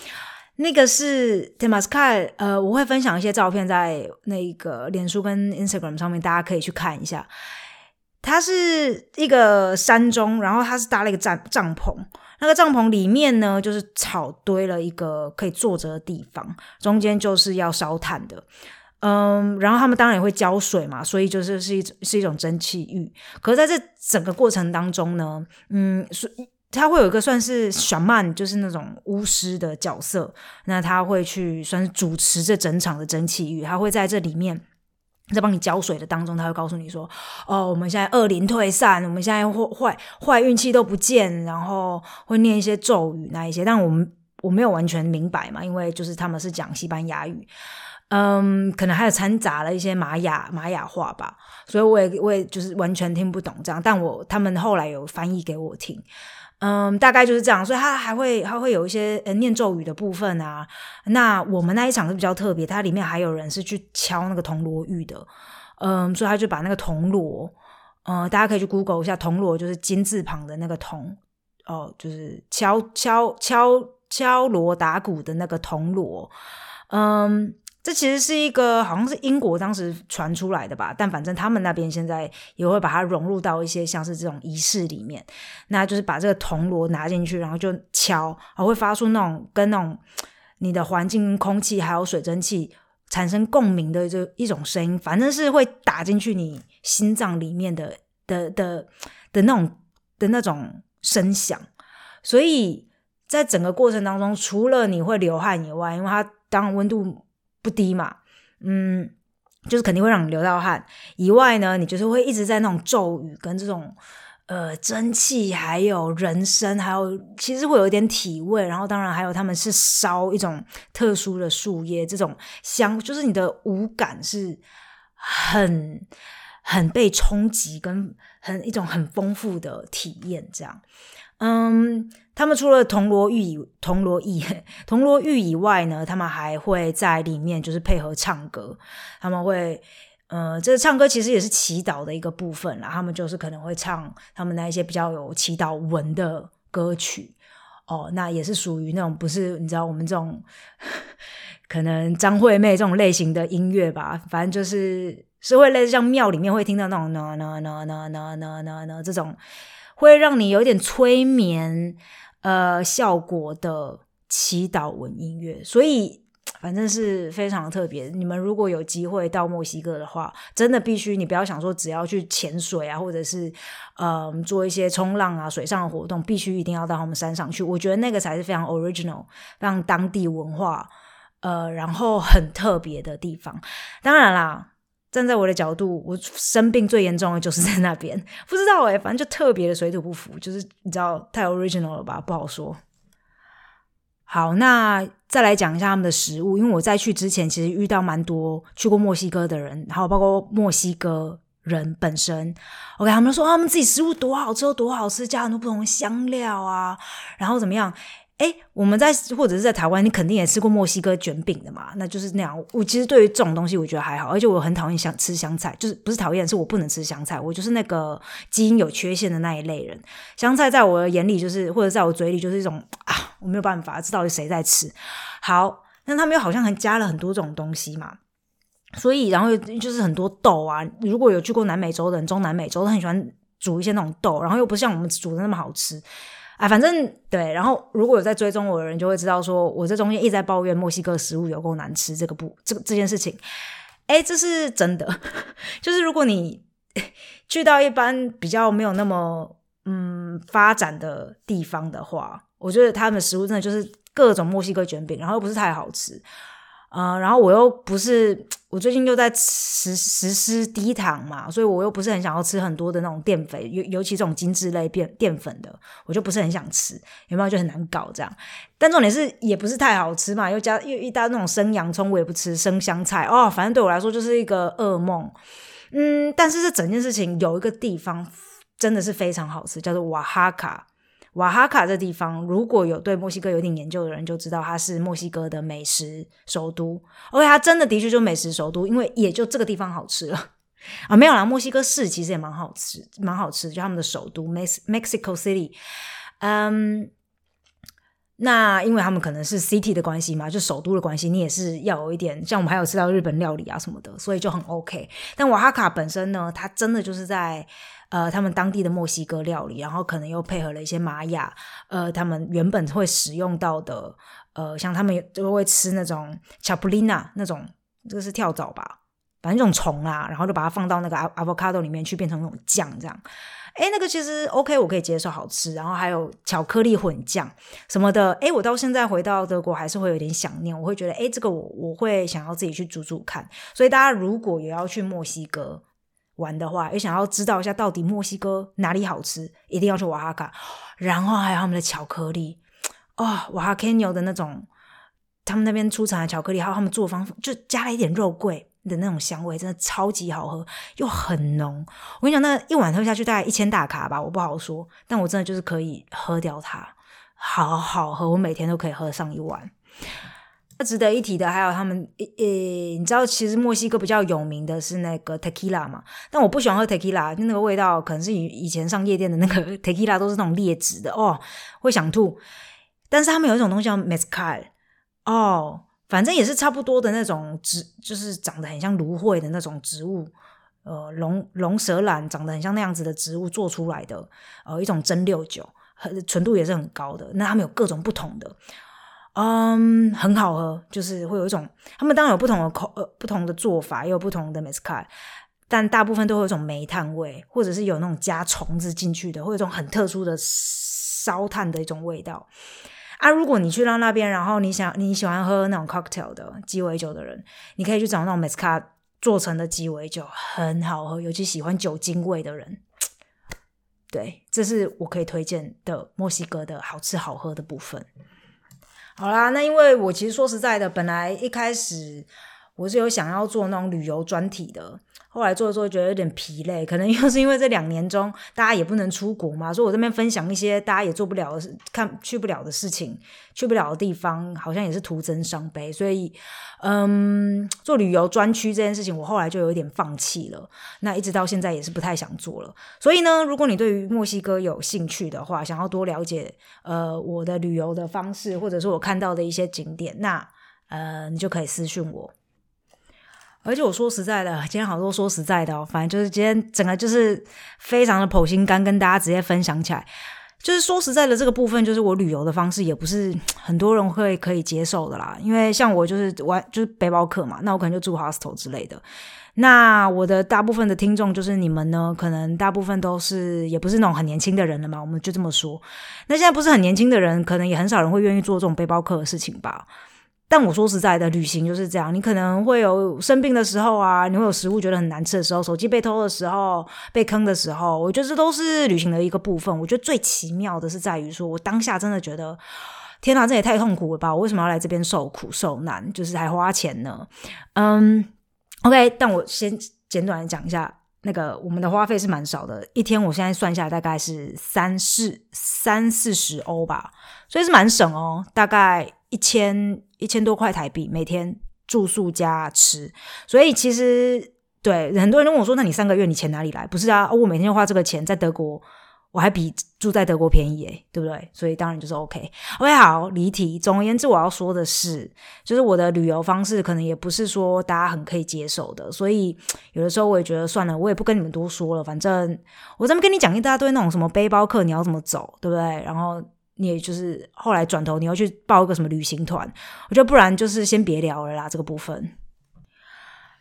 S1: 那个是 Temascal。呃，我会分享一些照片在那个脸书跟 Instagram 上面，大家可以去看一下。它是一个山中，然后它是搭了一个帐帐篷。那个帐篷里面呢，就是草堆了一个可以坐着的地方，中间就是要烧炭的，嗯，然后他们当然也会浇水嘛，所以就是是一是一种蒸汽浴。可是在这整个过程当中呢，嗯，他会有一个算是小曼，就是那种巫师的角色，那他会去算是主持这整场的蒸汽浴，他会在这里面。在帮你浇水的当中，他会告诉你说：“哦，我们现在恶灵退散，我们现在坏坏运气都不见，然后会念一些咒语那一些。”但我们我没有完全明白嘛，因为就是他们是讲西班牙语，嗯，可能还有掺杂了一些玛雅玛雅话吧，所以我也我也就是完全听不懂这样。但我他们后来有翻译给我听。嗯，大概就是这样，所以它还会还会有一些呃念咒语的部分啊。那我们那一场是比较特别，它里面还有人是去敲那个铜锣玉的，嗯，所以他就把那个铜锣，呃，大家可以去 Google 一下，铜锣就是金字旁的那个铜，哦，就是敲敲敲敲锣打鼓的那个铜锣，嗯。这其实是一个好像是英国当时传出来的吧，但反正他们那边现在也会把它融入到一些像是这种仪式里面，那就是把这个铜锣拿进去，然后就敲，然后会发出那种跟那种你的环境空气还有水蒸气产生共鸣的这一种声音，反正是会打进去你心脏里面的的的的那种的那种声响，所以在整个过程当中，除了你会流汗以外，因为它当温度。低嘛，嗯，就是肯定会让你流到汗。以外呢，你就是会一直在那种咒语跟这种呃蒸汽，还有人声，还有其实会有一点体味。然后当然还有他们是烧一种特殊的树叶，这种香，就是你的五感是很很被冲击，跟很一种很丰富的体验。这样，嗯。他们除了铜锣浴以铜锣浴 铜锣浴以外呢，他们还会在里面就是配合唱歌，他们会。呃，这个唱歌其实也是祈祷的一个部分啦。他们就是可能会唱他们那一些比较有祈祷文的歌曲哦，那也是属于那种不是你知道我们这种 可能张惠妹这种类型的音乐吧。反正就是是会类似像庙里面会听到那种呢呢呢呢呢呢呢这种，会让你有点催眠，呃，效果的祈祷文音乐，所以反正是非常特别。你们如果有机会到墨西哥的话，真的必须你不要想说只要去潜水啊，或者是呃做一些冲浪啊、水上的活动，必须一定要到他们山上去。我觉得那个才是非常 original，让当地文化呃，然后很特别的地方。当然啦，站在我的角度，我生病最严重的就是在那边，不知道哎，反正就特别的水土不服，就是你知道太 original 了吧，不好说。好，那再来讲一下他们的食物，因为我在去之前其实遇到蛮多去过墨西哥的人，还有包括墨西哥人本身，OK，他们说他们自己食物多好吃，多好吃，加很多不同的香料啊，然后怎么样？哎，我们在或者是在台湾，你肯定也吃过墨西哥卷饼的嘛？那就是那样。我其实对于这种东西，我觉得还好，而且我很讨厌香吃香菜，就是不是讨厌，是我不能吃香菜。我就是那个基因有缺陷的那一类人。香菜在我的眼里，就是或者在我嘴里，就是一种啊，我没有办法，知道是谁在吃。好，那他们又好像还加了很多这种东西嘛，所以然后就是很多豆啊。如果有去过南美洲的人，中南美洲都很喜欢煮一些那种豆，然后又不像我们煮的那么好吃。啊，反正对，然后如果有在追踪我的人，就会知道说我这中间一直在抱怨墨西哥食物有够难吃这个不这个这件事情，哎，这是真的。就是如果你去到一般比较没有那么嗯发展的地方的话，我觉得他们的食物真的就是各种墨西哥卷饼，然后又不是太好吃。呃，然后我又不是，我最近又在实实施低糖嘛，所以我又不是很想要吃很多的那种淀粉，尤尤其这种精致类淀淀粉的，我就不是很想吃，有没有就很难搞这样？但重点是也不是太好吃嘛，又加又一大那种生洋葱，我也不吃生香菜哦，反正对我来说就是一个噩梦。嗯，但是这整件事情有一个地方真的是非常好吃，叫做瓦哈卡。瓦哈卡这地方，如果有对墨西哥有点研究的人，就知道它是墨西哥的美食首都。而且它真的的确就美食首都，因为也就这个地方好吃了 啊。没有啦，墨西哥市其实也蛮好吃，蛮好吃，就他们的首都 Mex Mexico City。嗯，那因为他们可能是 city 的关系嘛，就首都的关系，你也是要有一点。像我们还有吃到日本料理啊什么的，所以就很 OK。但瓦哈卡本身呢，它真的就是在。呃，他们当地的墨西哥料理，然后可能又配合了一些玛雅，呃，他们原本会使用到的，呃，像他们就会吃那种巧布丽娜那种，这个是跳蚤吧，反正这种虫啊，然后就把它放到那个阿阿 c a d o 里面去变成那种酱，这样，哎，那个其实 OK，我可以接受，好吃。然后还有巧克力混酱什么的，哎，我到现在回到德国还是会有点想念，我会觉得，哎，这个我我会想要自己去煮煮看。所以大家如果也要去墨西哥。玩的话，也想要知道一下到底墨西哥哪里好吃，一定要去瓦哈卡。然后还有他们的巧克力，哦，瓦哈卡纽的那种，他们那边出产的巧克力，还有他们做方法，就加了一点肉桂的那种香味，真的超级好喝，又很浓。我跟你讲，那一碗喝下去大概一千大卡吧，我不好说，但我真的就是可以喝掉它，好好喝，我每天都可以喝上一碗。值得一提的还有他们，呃，你知道其实墨西哥比较有名的是那个 tequila 嘛？但我不喜欢喝 tequila，就那个味道可能是以以前上夜店的那个 tequila 都是那种劣质的哦，会想吐。但是他们有一种东西叫 mezcal，哦，反正也是差不多的那种植，就是长得很像芦荟的那种植物，呃，龙龙舌兰长得很像那样子的植物做出来的，呃，一种蒸馏酒，纯度也是很高的。那他们有各种不同的。嗯，很好喝，就是会有一种，他们当然有不同的口呃不同的做法，也有不同的 mezcal，但大部分都会有一种煤炭味，或者是有那种加虫子进去的，会有一种很特殊的烧炭的一种味道。啊，如果你去到那边，然后你想你喜欢喝那种 cocktail 的鸡尾酒的人，你可以去找那种 mezcal 做成的鸡尾酒，很好喝，尤其喜欢酒精味的人，对，这是我可以推荐的墨西哥的好吃好喝的部分。好啦，那因为我其实说实在的，本来一开始我是有想要做那种旅游专题的，后来做着做着觉得有点疲累，可能又是因为这两年中大家也不能出国嘛，所以我这边分享一些大家也做不了的、看去不了的事情、去不了的地方，好像也是徒增伤悲，所以嗯，做旅游专区这件事情，我后来就有点放弃了。那一直到现在也是不太想做了。所以呢，如果你对于墨西哥有兴趣的话，想要多了解呃我的旅游的方式，或者是我看到的一些景点，那呃你就可以私信我。而且我说实在的，今天好多说实在的哦，反正就是今天整个就是非常的剖心肝，跟大家直接分享起来。就是说实在的，这个部分就是我旅游的方式，也不是很多人会可以接受的啦。因为像我就是玩就是背包客嘛，那我可能就住 hostel 之类的。那我的大部分的听众就是你们呢，可能大部分都是也不是那种很年轻的人了嘛，我们就这么说。那现在不是很年轻的人，可能也很少人会愿意做这种背包客的事情吧。但我说实在的，旅行就是这样，你可能会有生病的时候啊，你会有食物觉得很难吃的时候，手机被偷的时候，被坑的时候，我觉得这都是旅行的一个部分。我觉得最奇妙的是在于说，我当下真的觉得，天哪，这也太痛苦了吧！我为什么要来这边受苦受难，就是还花钱呢？嗯，OK，但我先简短的讲一下，那个我们的花费是蛮少的，一天我现在算下来大概是三四三四十欧吧，所以是蛮省哦，大概一千。一千多块台币每天住宿加吃，所以其实对很多人问我说：“那你三个月你钱哪里来？”不是啊，我每天花这个钱在德国，我还比住在德国便宜诶，对不对？所以当然就是 OK。OK，好，离题。总而言之，我要说的是，就是我的旅游方式可能也不是说大家很可以接受的，所以有的时候我也觉得算了，我也不跟你们多说了。反正我这边跟你讲一大堆那种什么背包客你要怎么走，对不对？然后。你也就是后来转头你要去报一个什么旅行团，我觉得不然就是先别聊了啦这个部分。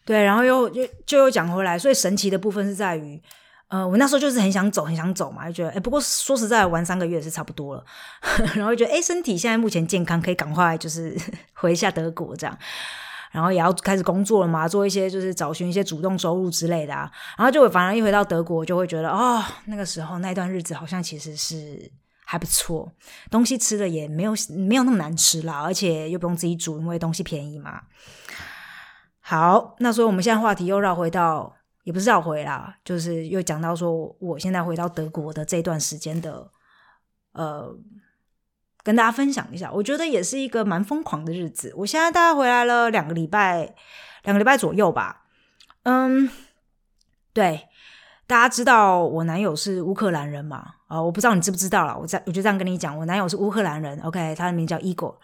S1: 对，然后又又就又讲回来，所以神奇的部分是在于，呃，我那时候就是很想走，很想走嘛，就觉得哎，不过说实在，玩三个月是差不多了，然后觉得哎，身体现在目前健康，可以赶快就是 回一下德国这样。然后也要开始工作了嘛，做一些就是找寻一些主动收入之类的啊。然后就反而一回到德国，就会觉得哦，那个时候那段日子好像其实是还不错，东西吃的也没有没有那么难吃啦，而且又不用自己煮，因为东西便宜嘛。好，那所以我们现在话题又绕回到，也不是绕回啦，就是又讲到说，我现在回到德国的这段时间的，呃，跟大家分享一下，我觉得也是一个蛮疯狂的日子。我现在大概回来了两个礼拜，两个礼拜左右吧。嗯，对，大家知道我男友是乌克兰人嘛？啊，我不知道你知不知道了。我在我就这样跟你讲，我男友是乌克兰人，OK，他的名叫 Igor。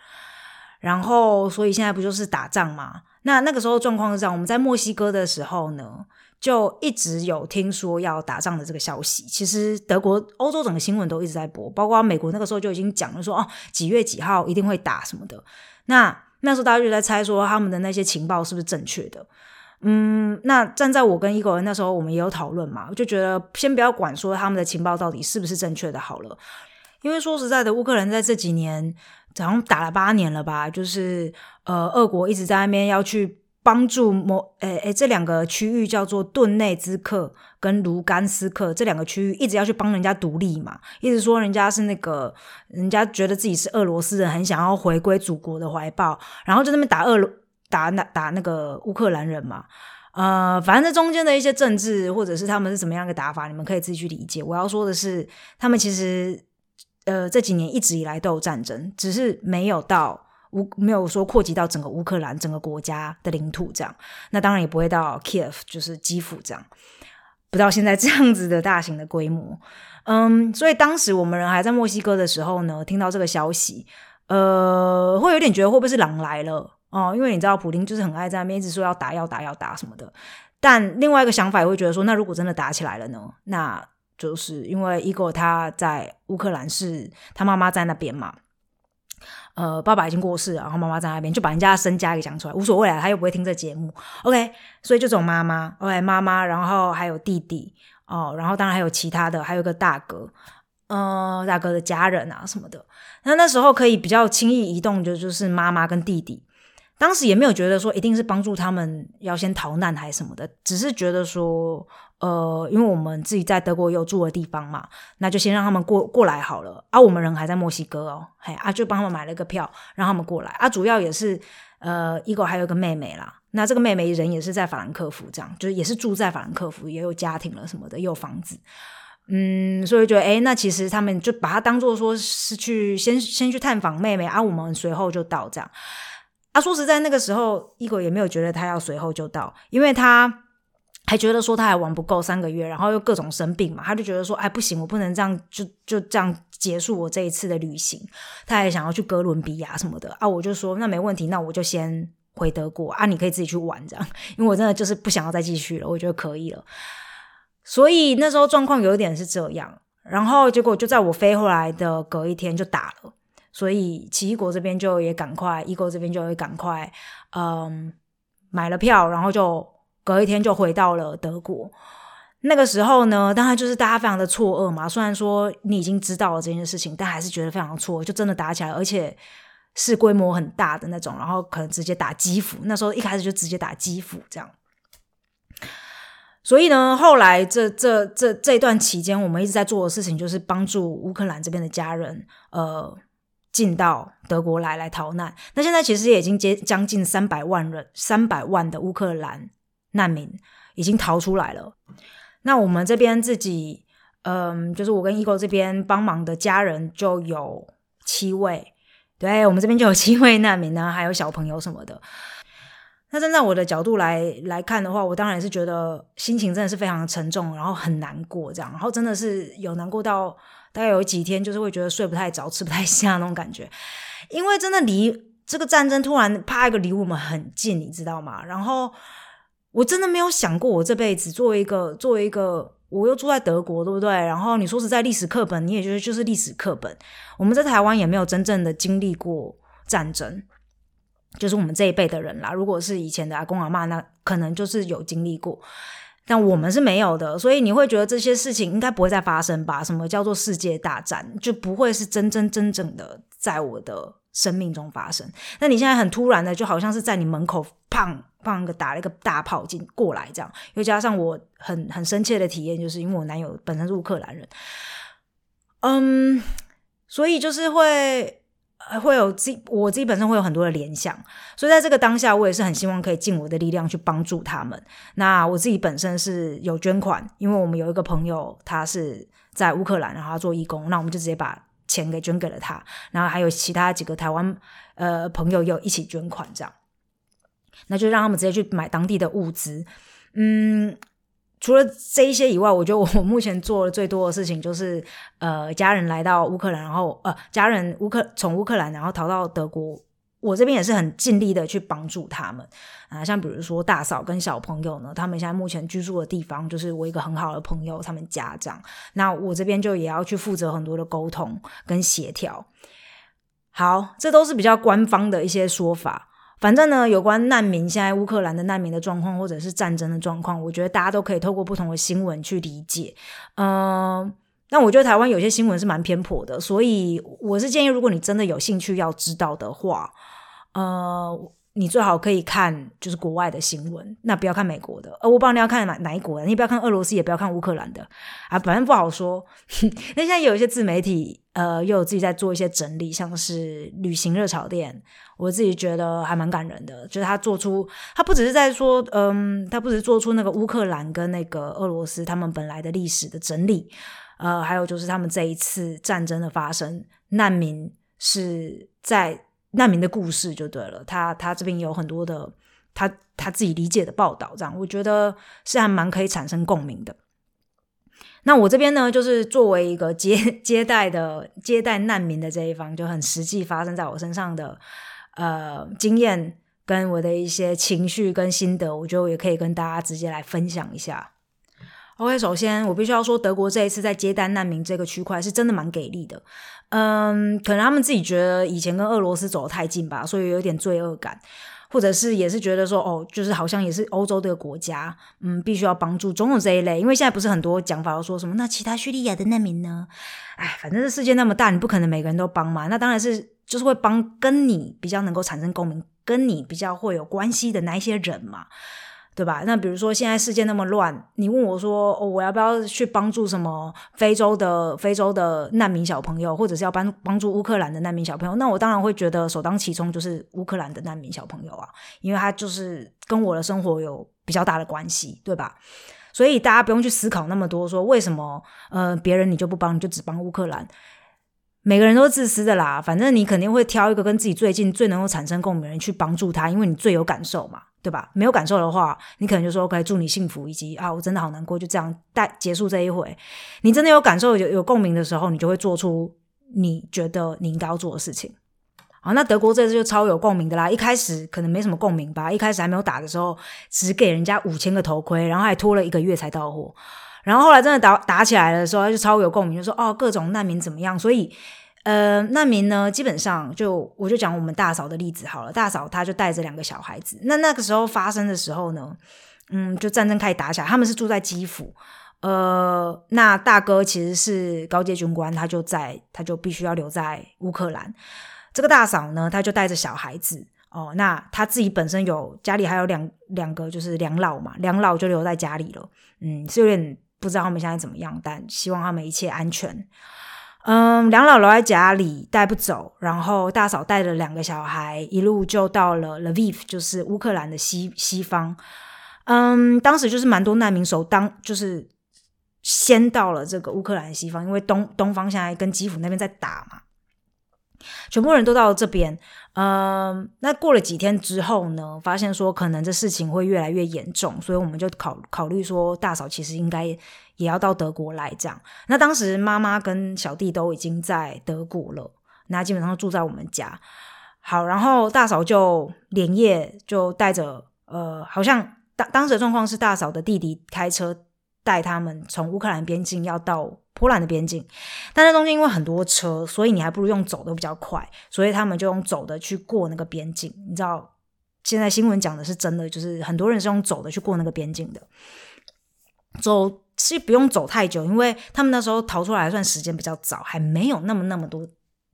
S1: 然后，所以现在不就是打仗嘛？那那个时候状况是这样，我们在墨西哥的时候呢，就一直有听说要打仗的这个消息。其实德国、欧洲整个新闻都一直在播，包括美国那个时候就已经讲了说，哦，几月几号一定会打什么的。那那时候大家就在猜说，他们的那些情报是不是正确的？嗯，那站在我跟一个人那时候，我们也有讨论嘛，我就觉得先不要管说他们的情报到底是不是正确的好了，因为说实在的，乌克兰在这几年。好像打了八年了吧，就是呃，俄国一直在那边要去帮助某诶诶这两个区域叫做顿内兹克跟卢甘斯克这两个区域，一直要去帮人家独立嘛，一直说人家是那个人家觉得自己是俄罗斯人，很想要回归祖国的怀抱，然后就那边打俄罗打打那个乌克兰人嘛，呃，反正中间的一些政治或者是他们是怎么样的打法，你们可以自己去理解。我要说的是，他们其实。呃，这几年一直以来都有战争，只是没有到乌，没有说扩及到整个乌克兰整个国家的领土这样。那当然也不会到 Kiev，就是基辅这样，不到现在这样子的大型的规模。嗯，所以当时我们人还在墨西哥的时候呢，听到这个消息，呃，会有点觉得会不会是狼来了哦？因为你知道，普丁就是很爱在那边一直说要打要打要打什么的。但另外一个想法也会觉得说，那如果真的打起来了呢？那就是因为伊戈他在乌克兰是他妈妈在那边嘛，呃，爸爸已经过世，然后妈妈在那边，就把人家的身家给讲出来，无所谓啊，他又不会听这节目，OK，所以就这种妈妈，OK，妈妈，然后还有弟弟哦，然后当然还有其他的，还有个大哥，呃，大哥的家人啊什么的，那那时候可以比较轻易移动的，就是妈妈跟弟弟。当时也没有觉得说一定是帮助他们要先逃难还是什么的，只是觉得说，呃，因为我们自己在德国有住的地方嘛，那就先让他们过过来好了。啊，我们人还在墨西哥哦，嘿啊，就帮他们买了个票，让他们过来。啊，主要也是，呃，一个还有个妹妹啦。那这个妹妹人也是在法兰克福，这样就是也是住在法兰克福，也有家庭了什么的，也有房子。嗯，所以觉得，哎，那其实他们就把它当做说是去先先去探访妹妹，啊，我们随后就到这样。啊，说实在，那个时候伊狗也没有觉得他要随后就到，因为他还觉得说他还玩不够三个月，然后又各种生病嘛，他就觉得说，哎，不行，我不能这样就就这样结束我这一次的旅行。他还想要去哥伦比亚什么的啊，我就说那没问题，那我就先回德国啊，你可以自己去玩这样，因为我真的就是不想要再继续了，我觉得可以了。所以那时候状况有一点是这样，然后结果就在我飞回来的隔一天就打了。所以奇异国这边就也赶快，异国这边就会赶快，嗯，买了票，然后就隔一天就回到了德国。那个时候呢，当然就是大家非常的错愕嘛。虽然说你已经知道了这件事情，但还是觉得非常错愕，就真的打起来，而且是规模很大的那种，然后可能直接打基辅。那时候一开始就直接打基辅这样。所以呢，后来这这这这段期间，我们一直在做的事情就是帮助乌克兰这边的家人，呃。进到德国来来逃难，那现在其实也已经接将近三百万人，三百万的乌克兰难民已经逃出来了。那我们这边自己，嗯，就是我跟 Ego 这边帮忙的家人就有七位，对我们这边就有七位难民呢，还有小朋友什么的。那站在我的角度来来看的话，我当然是觉得心情真的是非常沉重，然后很难过这样，然后真的是有难过到。大概有几天，就是会觉得睡不太着、吃不太下那种感觉，因为真的离这个战争突然啪一个离我们很近，你知道吗？然后我真的没有想过，我这辈子作为一个作为一个，我又住在德国，对不对？然后你说是在历史课本，你也觉得就是历史课本。我们在台湾也没有真正的经历过战争，就是我们这一辈的人啦。如果是以前的阿公阿妈，那可能就是有经历过。但我们是没有的，所以你会觉得这些事情应该不会再发生吧？什么叫做世界大战，就不会是真真真正的在我的生命中发生。那你现在很突然的，就好像是在你门口砰砰个打了一个大炮进过来，这样又加上我很很深切的体验，就是因为我男友本身是乌克兰人，嗯，所以就是会。会有自我自己本身会有很多的联想，所以在这个当下，我也是很希望可以尽我的力量去帮助他们。那我自己本身是有捐款，因为我们有一个朋友，他是在乌克兰，然后他做义工，那我们就直接把钱给捐给了他。然后还有其他几个台湾呃朋友有一起捐款，这样，那就让他们直接去买当地的物资，嗯。除了这一些以外，我觉得我目前做的最多的事情就是，呃，家人来到乌克兰，然后呃，家人乌克从乌克兰然后逃到德国，我这边也是很尽力的去帮助他们啊。像比如说大嫂跟小朋友呢，他们现在目前居住的地方就是我一个很好的朋友他们家长，那我这边就也要去负责很多的沟通跟协调。好，这都是比较官方的一些说法。反正呢，有关难民现在乌克兰的难民的状况，或者是战争的状况，我觉得大家都可以透过不同的新闻去理解。嗯，那我觉得台湾有些新闻是蛮偏颇的，所以我是建议，如果你真的有兴趣要知道的话，呃。你最好可以看就是国外的新闻，那不要看美国的。呃，我不知道你要看哪哪一国的，你不要看俄罗斯，也不要看乌克兰的啊，反正不好说。那现在有一些自媒体，呃，又有自己在做一些整理，像是旅行热炒店，我自己觉得还蛮感人的。就是他做出，他不只是在说，嗯，他不只是做出那个乌克兰跟那个俄罗斯他们本来的历史的整理，呃，还有就是他们这一次战争的发生，难民是在。难民的故事就对了，他他这边有很多的他他自己理解的报道，这样我觉得是还蛮可以产生共鸣的。那我这边呢，就是作为一个接 接待的接待难民的这一方，就很实际发生在我身上的呃经验跟我的一些情绪跟心得，我觉得我也可以跟大家直接来分享一下。OK，首先我必须要说，德国这一次在接待难民这个区块是真的蛮给力的。嗯，可能他们自己觉得以前跟俄罗斯走得太近吧，所以有点罪恶感，或者是也是觉得说，哦，就是好像也是欧洲的国家，嗯，必须要帮助，总有这一类。因为现在不是很多讲法说什么，那其他叙利亚的难民呢？哎，反正这世界那么大，你不可能每个人都帮嘛。那当然是就是会帮跟你比较能够产生共鸣，跟你比较会有关系的那一些人嘛。对吧？那比如说现在世界那么乱，你问我说，哦，我要不要去帮助什么非洲的非洲的难民小朋友，或者是要帮帮助乌克兰的难民小朋友？那我当然会觉得首当其冲就是乌克兰的难民小朋友啊，因为他就是跟我的生活有比较大的关系，对吧？所以大家不用去思考那么多，说为什么呃别人你就不帮，你就只帮乌克兰？每个人都自私的啦，反正你肯定会挑一个跟自己最近、最能够产生共鸣的人去帮助他，因为你最有感受嘛。对吧？没有感受的话，你可能就说 “OK，祝你幸福”，以及“啊，我真的好难过”，就这样带结束这一回。你真的有感受、有有共鸣的时候，你就会做出你觉得你应该要做的事情。好，那德国这次就超有共鸣的啦。一开始可能没什么共鸣吧，一开始还没有打的时候，只给人家五千个头盔，然后还拖了一个月才到货。然后后来真的打打起来的时候，他就超有共鸣，就说：“哦，各种难民怎么样？”所以。呃，难民呢，基本上就我就讲我们大嫂的例子好了。大嫂她就带着两个小孩子，那那个时候发生的时候呢，嗯，就战争开始打起来。他们是住在基辅，呃，那大哥其实是高阶军官，他就在，他就必须要留在乌克兰。这个大嫂呢，他就带着小孩子哦，那他自己本身有家里还有两两个就是两老嘛，两老就留在家里了。嗯，是有点不知道他们现在怎么样，但希望他们一切安全。嗯，两老留在家里带不走，然后大嫂带着两个小孩一路就到了 Lviv，就是乌克兰的西西方。嗯，当时就是蛮多难民首当就是先到了这个乌克兰西方，因为东东方现在跟基辅那边在打嘛。全部人都到这边，嗯，那过了几天之后呢，发现说可能这事情会越来越严重，所以我们就考考虑说，大嫂其实应该也要到德国来这样。那当时妈妈跟小弟都已经在德国了，那基本上住在我们家。好，然后大嫂就连夜就带着，呃，好像当当时的状况是大嫂的弟弟开车带他们从乌克兰边境要到。波兰的边境，但那中间因为很多车，所以你还不如用走的比较快，所以他们就用走的去过那个边境。你知道，现在新闻讲的是真的，就是很多人是用走的去过那个边境的。走是不用走太久，因为他们那时候逃出来算时间比较早，还没有那么那么多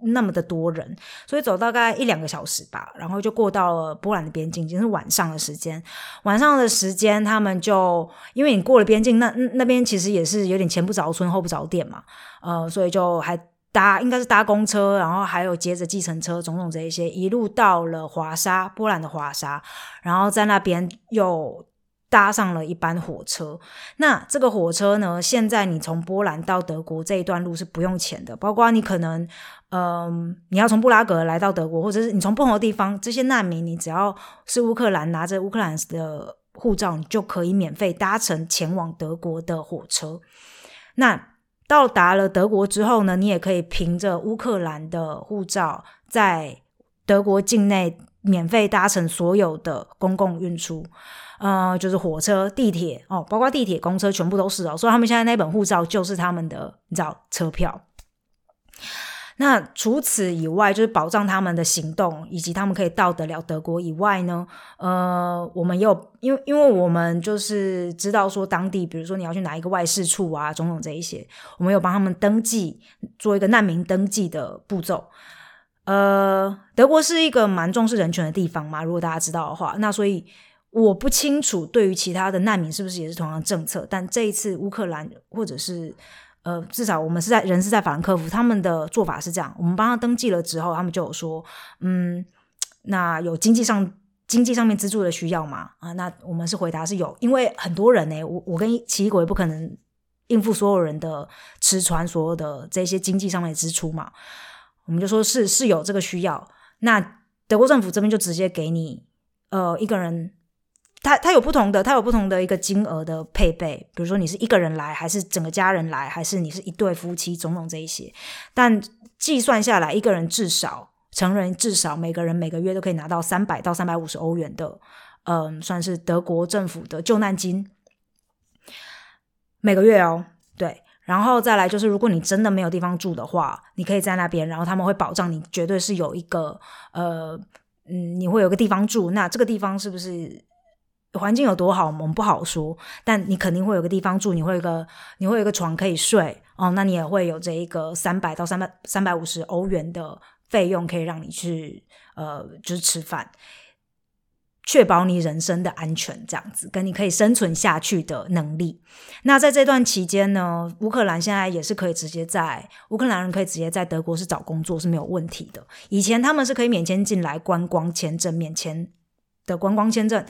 S1: 那么的多人，所以走大概一两个小时吧，然后就过到了波兰的边境，已经是晚上的时间。晚上的时间，他们就因为你过了边境，那那边其实也是有点前不着村后不着店嘛，呃，所以就还搭应该是搭公车，然后还有接着计程车，种种这一些，一路到了华沙，波兰的华沙，然后在那边又。搭上了一班火车，那这个火车呢？现在你从波兰到德国这一段路是不用钱的，包括你可能，嗯，你要从布拉格来到德国，或者是你从不同的地方，这些难民，你只要是乌克兰拿着乌克兰的护照，你就可以免费搭乘前往德国的火车。那到达了德国之后呢，你也可以凭着乌克兰的护照，在德国境内免费搭乘所有的公共运输。呃，就是火车、地铁哦，包括地铁、公车，全部都是哦。所以他们现在那本护照就是他们的，你知道车票。那除此以外，就是保障他们的行动，以及他们可以到得了德国以外呢。呃，我们有，因为因为我们就是知道说当地，比如说你要去哪一个外事处啊，种种这一些，我们有帮他们登记，做一个难民登记的步骤。呃，德国是一个蛮重视人权的地方嘛，如果大家知道的话，那所以。我不清楚对于其他的难民是不是也是同样政策，但这一次乌克兰或者是呃，至少我们是在人是在法兰克福，他们的做法是这样：我们帮他登记了之后，他们就有说，嗯，那有经济上经济上面资助的需要吗？啊，那我们是回答是有，因为很多人呢，我我跟奇异果也不可能应付所有人的吃穿所有的这些经济上面的支出嘛，我们就说是是有这个需要，那德国政府这边就直接给你呃一个人。它它有不同的，它有不同的一个金额的配备，比如说你是一个人来，还是整个家人来，还是你是一对夫妻，种种这一些。但计算下来，一个人至少成人至少每个人每个月都可以拿到三百到三百五十欧元的，嗯，算是德国政府的救难金，每个月哦，对。然后再来就是，如果你真的没有地方住的话，你可以在那边，然后他们会保障你绝对是有一个，呃，嗯，你会有个地方住。那这个地方是不是？环境有多好，我们不好说。但你肯定会有个地方住，你会有个你会有个床可以睡哦。那你也会有这一个三百到三百三百五十欧元的费用，可以让你去呃，就是吃饭，确保你人生的安全，这样子跟你可以生存下去的能力。那在这段期间呢，乌克兰现在也是可以直接在乌克兰人可以直接在德国是找工作是没有问题的。以前他们是可以免签进来观光签证，免签的观光签证。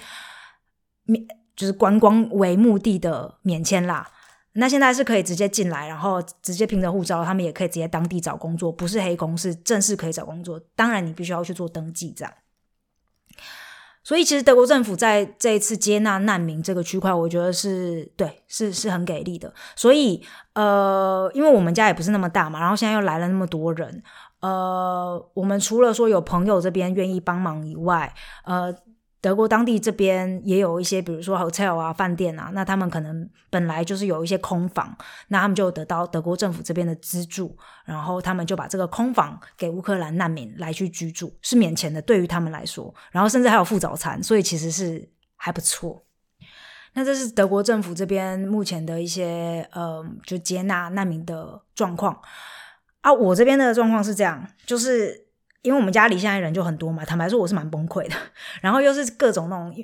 S1: 就是观光为目的的免签啦，那现在是可以直接进来，然后直接凭着护照，他们也可以直接当地找工作，不是黑工，是正式可以找工作。当然，你必须要去做登记这样。所以，其实德国政府在这一次接纳难民这个区块，我觉得是对，是是很给力的。所以，呃，因为我们家也不是那么大嘛，然后现在又来了那么多人，呃，我们除了说有朋友这边愿意帮忙以外，呃。德国当地这边也有一些，比如说 hotel 啊、饭店啊，那他们可能本来就是有一些空房，那他们就得到德国政府这边的资助，然后他们就把这个空房给乌克兰难民来去居住，是免钱的，对于他们来说，然后甚至还有附早餐，所以其实是还不错。那这是德国政府这边目前的一些呃，就接纳难民的状况啊。我这边的状况是这样，就是。因为我们家里现在人就很多嘛，坦白说我是蛮崩溃的。然后又是各种那种，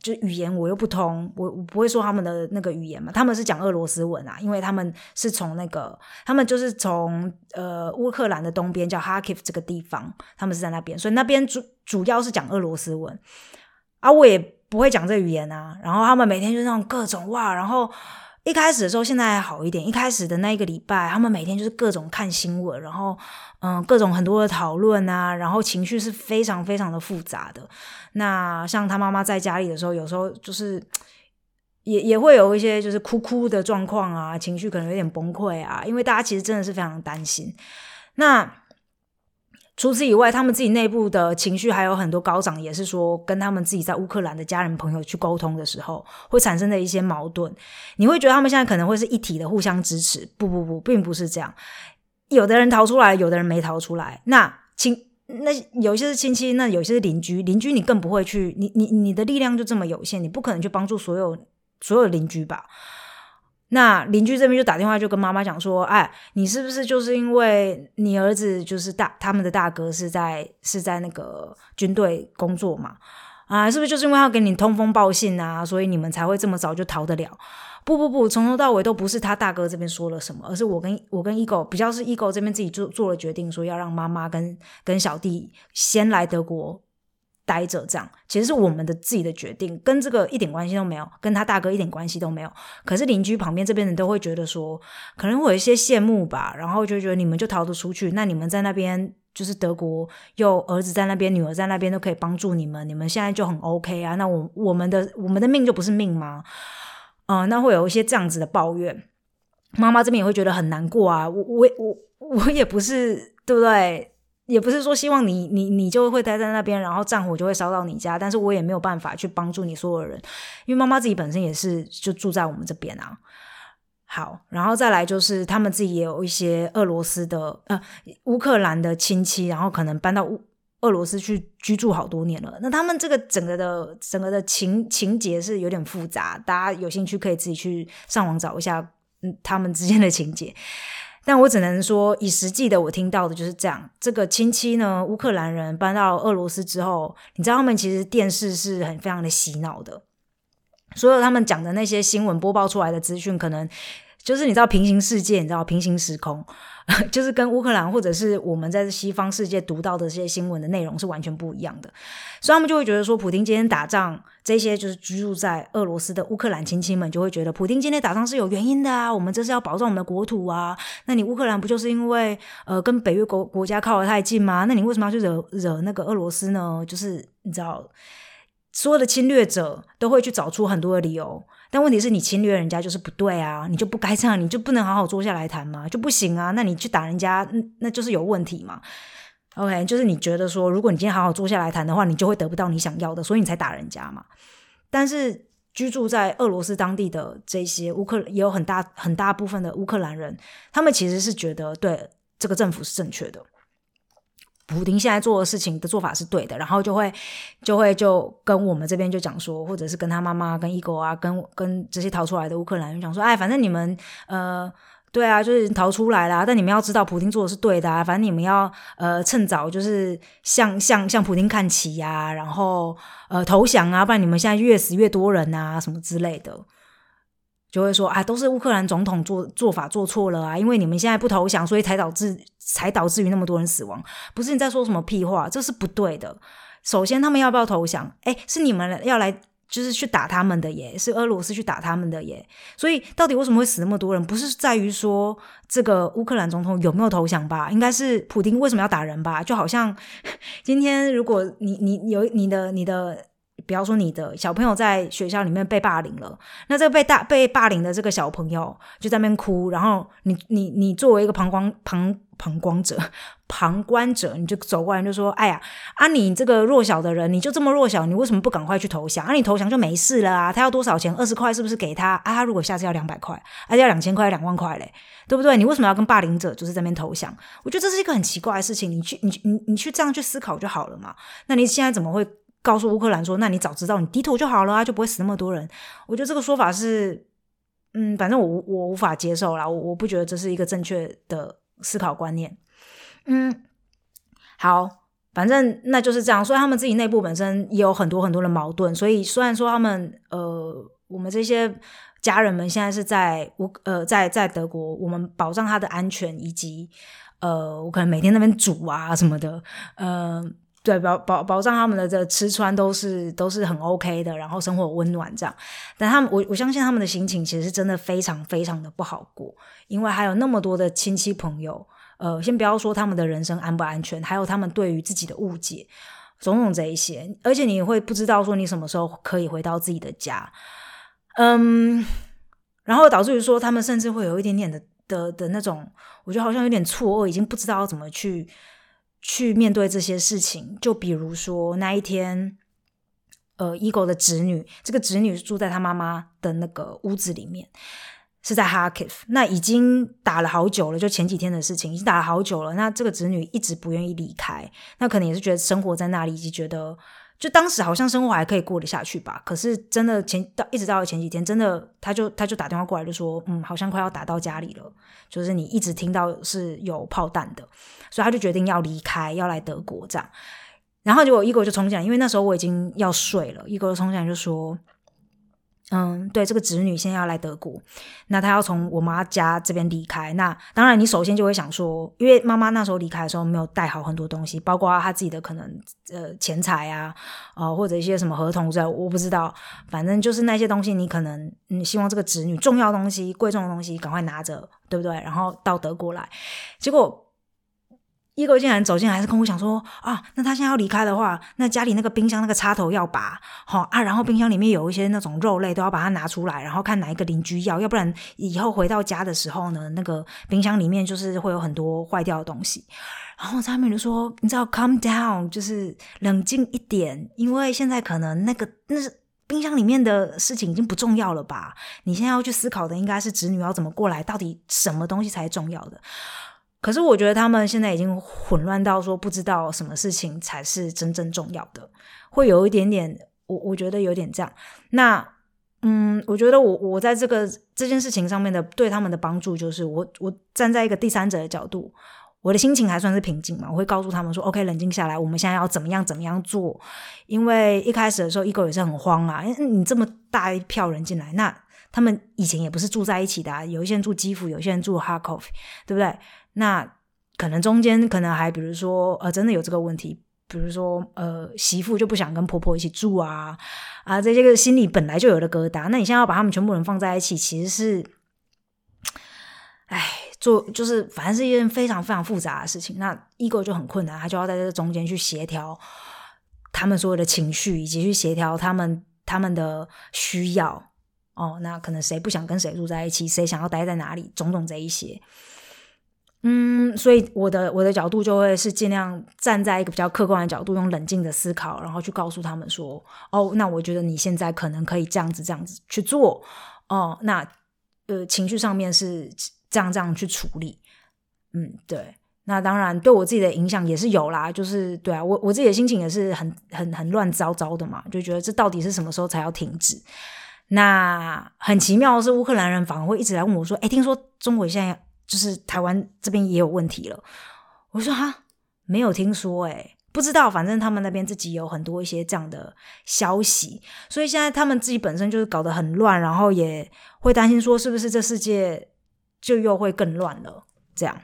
S1: 就语言我又不通，我我不会说他们的那个语言嘛。他们是讲俄罗斯文啊，因为他们是从那个，他们就是从呃乌克兰的东边叫哈基夫这个地方，他们是在那边，所以那边主主要是讲俄罗斯文啊，我也不会讲这语言啊。然后他们每天就那种各种哇，然后。一开始的时候，现在还好一点。一开始的那一个礼拜，他们每天就是各种看新闻，然后嗯，各种很多的讨论啊，然后情绪是非常非常的复杂的。那像他妈妈在家里的时候，有时候就是也也会有一些就是哭哭的状况啊，情绪可能有点崩溃啊，因为大家其实真的是非常担心。那除此以外，他们自己内部的情绪还有很多高涨，也是说跟他们自己在乌克兰的家人朋友去沟通的时候，会产生的一些矛盾。你会觉得他们现在可能会是一体的，互相支持？不不不，并不是这样。有的人逃出来，有的人没逃出来。那亲，那有些是亲戚，那有些是邻居。邻居你更不会去，你你你的力量就这么有限，你不可能去帮助所有所有邻居吧？那邻居这边就打电话就跟妈妈讲说：“哎，你是不是就是因为你儿子就是大他们的大哥是在是在那个军队工作嘛？啊，是不是就是因为要给你通风报信啊，所以你们才会这么早就逃得了？不不不，从头到尾都不是他大哥这边说了什么，而是我跟我跟 ego 比较是 ego 这边自己做做了决定，说要让妈妈跟跟小弟先来德国。”待着这样，其实是我们的自己的决定，跟这个一点关系都没有，跟他大哥一点关系都没有。可是邻居旁边这边人都会觉得说，可能会有一些羡慕吧，然后就觉得你们就逃得出去，那你们在那边就是德国，又儿子在那边，女儿在那边都可以帮助你们，你们现在就很 OK 啊。那我我们的我们的命就不是命吗？嗯，那会有一些这样子的抱怨，妈妈这边也会觉得很难过啊。我我我我也不是对不对？也不是说希望你你你就会待在那边，然后战火就会烧到你家，但是我也没有办法去帮助你所有人，因为妈妈自己本身也是就住在我们这边啊。好，然后再来就是他们自己也有一些俄罗斯的呃乌克兰的亲戚，然后可能搬到乌俄罗斯去居住好多年了。那他们这个整个的整个的情情节是有点复杂，大家有兴趣可以自己去上网找一下，嗯，他们之间的情节。但我只能说，以实际的我听到的就是这样。这个亲戚呢，乌克兰人搬到俄罗斯之后，你知道他们其实电视是很非常的洗脑的，所有他们讲的那些新闻播报出来的资讯，可能就是你知道平行世界，你知道平行时空。就是跟乌克兰或者是我们在西方世界读到的这些新闻的内容是完全不一样的，所以他们就会觉得说，普丁今天打仗，这些就是居住在俄罗斯的乌克兰亲戚们就会觉得，普丁今天打仗是有原因的啊，我们这是要保障我们的国土啊。那你乌克兰不就是因为呃跟北约国国家靠得太近吗？那你为什么要去惹惹那个俄罗斯呢？就是你知道，所有的侵略者都会去找出很多的理由。但问题是你侵略人家就是不对啊，你就不该这样，你就不能好好坐下来谈吗？就不行啊？那你去打人家，那就是有问题嘛？OK，就是你觉得说，如果你今天好好坐下来谈的话，你就会得不到你想要的，所以你才打人家嘛。但是居住在俄罗斯当地的这些乌克也有很大很大部分的乌克兰人，他们其实是觉得对这个政府是正确的。普丁现在做的事情的做法是对的，然后就会就会就跟我们这边就讲说，或者是跟他妈妈、跟伊狗啊、跟跟这些逃出来的乌克兰人讲说，哎，反正你们呃，对啊，就是逃出来啦，但你们要知道，普丁做的是对的啊，反正你们要呃趁早就是向向向普丁看齐呀，然后呃投降啊，不然你们现在越死越多人啊，什么之类的。就会说啊，都是乌克兰总统做做法做错了啊，因为你们现在不投降，所以才导致才导致于那么多人死亡。不是你在说什么屁话，这是不对的。首先，他们要不要投降？哎，是你们要来就是去打他们的耶，是俄罗斯去打他们的耶。所以，到底为什么会死那么多人？不是在于说这个乌克兰总统有没有投降吧？应该是普京为什么要打人吧？就好像今天如果你你有你的你的。比方说你的小朋友在学校里面被霸凌了，那这个被大被霸凌的这个小朋友就在那边哭，然后你你你作为一个旁观旁旁观者旁观者，你就走过来就说：“哎呀，啊你这个弱小的人，你就这么弱小，你为什么不赶快去投降？啊你投降就没事了啊？他要多少钱？二十块是不是给他？啊他如果下次要两百块，啊要两千块两万块嘞，对不对？你为什么要跟霸凌者就是在那边投降？我觉得这是一个很奇怪的事情，你去你你你去这样去思考就好了嘛。那你现在怎么会？告诉乌克兰说：“那你早知道，你低头就好了啊，就不会死那么多人。”我觉得这个说法是，嗯，反正我我无法接受啦，我我不觉得这是一个正确的思考观念。嗯，好，反正那就是这样。所以他们自己内部本身也有很多很多的矛盾。所以虽然说他们呃，我们这些家人们现在是在乌呃在在德国，我们保障他的安全，以及呃，我可能每天那边煮啊什么的，嗯。对保保保障他们的这吃穿都是都是很 OK 的，然后生活温暖这样。但他们我我相信他们的心情其实是真的非常非常的不好过，因为还有那么多的亲戚朋友，呃，先不要说他们的人生安不安全，还有他们对于自己的误解，种种这一些，而且你会不知道说你什么时候可以回到自己的家，嗯，然后导致于说他们甚至会有一点点的的的那种，我觉得好像有点错愕，已经不知道要怎么去。去面对这些事情，就比如说那一天，呃，ego 的侄女，这个侄女住在她妈妈的那个屋子里面，是在 Harkiv，那已经打了好久了，就前几天的事情，已经打了好久了。那这个侄女一直不愿意离开，那可能也是觉得生活在那里，以及觉得就当时好像生活还可以过得下去吧。可是真的前到一直到前几天，真的他就他就打电话过来就说，嗯，好像快要打到家里了，就是你一直听到是有炮弹的，所以他就决定要离开，要来德国这样。然后结果一哥就冲进来，因为那时候我已经要睡了，一哥就冲进来就说。嗯，对，这个侄女现在要来德国，那她要从我妈家这边离开。那当然，你首先就会想说，因为妈妈那时候离开的时候没有带好很多东西，包括她自己的可能呃钱财啊，呃或者一些什么合同之类，我不知道。反正就是那些东西，你可能嗯希望这个侄女重要东西、贵重的东西赶快拿着，对不对？然后到德国来，结果。一个竟然走进来，是跟我讲说啊，那他现在要离开的话，那家里那个冰箱那个插头要拔，好啊，然后冰箱里面有一些那种肉类都要把它拿出来，然后看哪一个邻居要，要不然以后回到家的时候呢，那个冰箱里面就是会有很多坏掉的东西。然后他们就说，你知道，calm down，就是冷静一点，因为现在可能那个那是冰箱里面的事情已经不重要了吧？你现在要去思考的应该是侄女要怎么过来，到底什么东西才是重要的。可是我觉得他们现在已经混乱到说不知道什么事情才是真正重要的，会有一点点，我我觉得有点这样。那嗯，我觉得我我在这个这件事情上面的对他们的帮助，就是我我站在一个第三者的角度，我的心情还算是平静嘛。我会告诉他们说：“OK，冷静下来，我们现在要怎么样怎么样做？”因为一开始的时候，Ego 也是很慌啊，因为你这么大一票人进来，那他们以前也不是住在一起的，有一些人住基辅，有些人住哈科夫对不对？那可能中间可能还比如说呃，真的有这个问题，比如说呃，媳妇就不想跟婆婆一起住啊啊，这些个心里本来就有的疙瘩。那你现在要把他们全部人放在一起，其实是，哎，做就是反正是一件非常非常复杂的事情。那 ego 就很困难，他就要在这中间去协调他们所有的情绪，以及去协调他们他们的需要。哦，那可能谁不想跟谁住在一起，谁想要待在哪里，种种这一些。嗯，所以我的我的角度就会是尽量站在一个比较客观的角度，用冷静的思考，然后去告诉他们说：哦，那我觉得你现在可能可以这样子这样子去做。哦，那呃情绪上面是这样这样去处理。嗯，对。那当然对我自己的影响也是有啦，就是对啊，我我自己的心情也是很很很乱糟糟的嘛，就觉得这到底是什么时候才要停止？那很奇妙的是，乌克兰人反而会一直来问我说：哎，听说中国现在。就是台湾这边也有问题了，我说哈，没有听说诶，不知道，反正他们那边自己有很多一些这样的消息，所以现在他们自己本身就是搞得很乱，然后也会担心说是不是这世界就又会更乱了这样。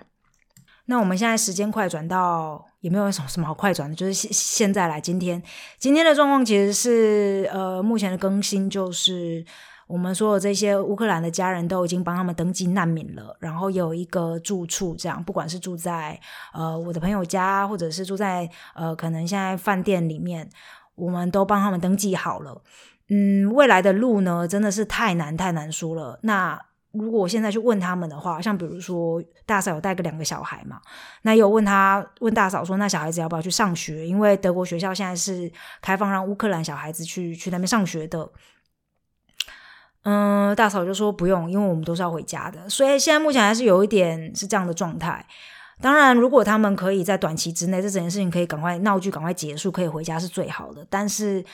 S1: 那我们现在时间快转到也没有什么什么好快转的，就是现现在来今天今天的状况其实是呃目前的更新就是。我们所有这些乌克兰的家人都已经帮他们登记难民了，然后有一个住处，这样不管是住在呃我的朋友家，或者是住在呃可能现在饭店里面，我们都帮他们登记好了。嗯，未来的路呢，真的是太难太难说了。那如果我现在去问他们的话，像比如说大嫂有带个两个小孩嘛，那有问他问大嫂说，那小孩子要不要去上学？因为德国学校现在是开放让乌克兰小孩子去去那边上学的。嗯，大嫂就说不用，因为我们都是要回家的，所以现在目前还是有一点是这样的状态。当然，如果他们可以在短期之内，这整件事情可以赶快闹剧赶快结束，可以回家是最好的。但是，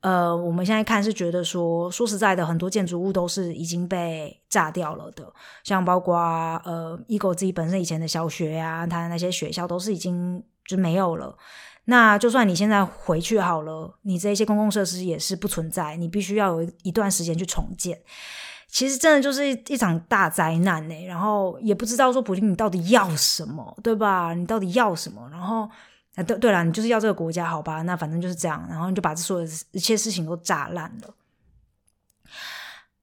S1: 呃，我们现在看是觉得说，说实在的，很多建筑物都是已经被炸掉了的，像包括呃，ego 自己本身以前的小学啊，他的那些学校都是已经就没有了。那就算你现在回去好了，你这些公共设施也是不存在，你必须要有一段时间去重建。其实真的就是一场大灾难呢。然后也不知道说普京你到底要什么，对吧？你到底要什么？然后啊，对对了，你就是要这个国家，好吧？那反正就是这样，然后你就把这所有一切事情都炸烂了。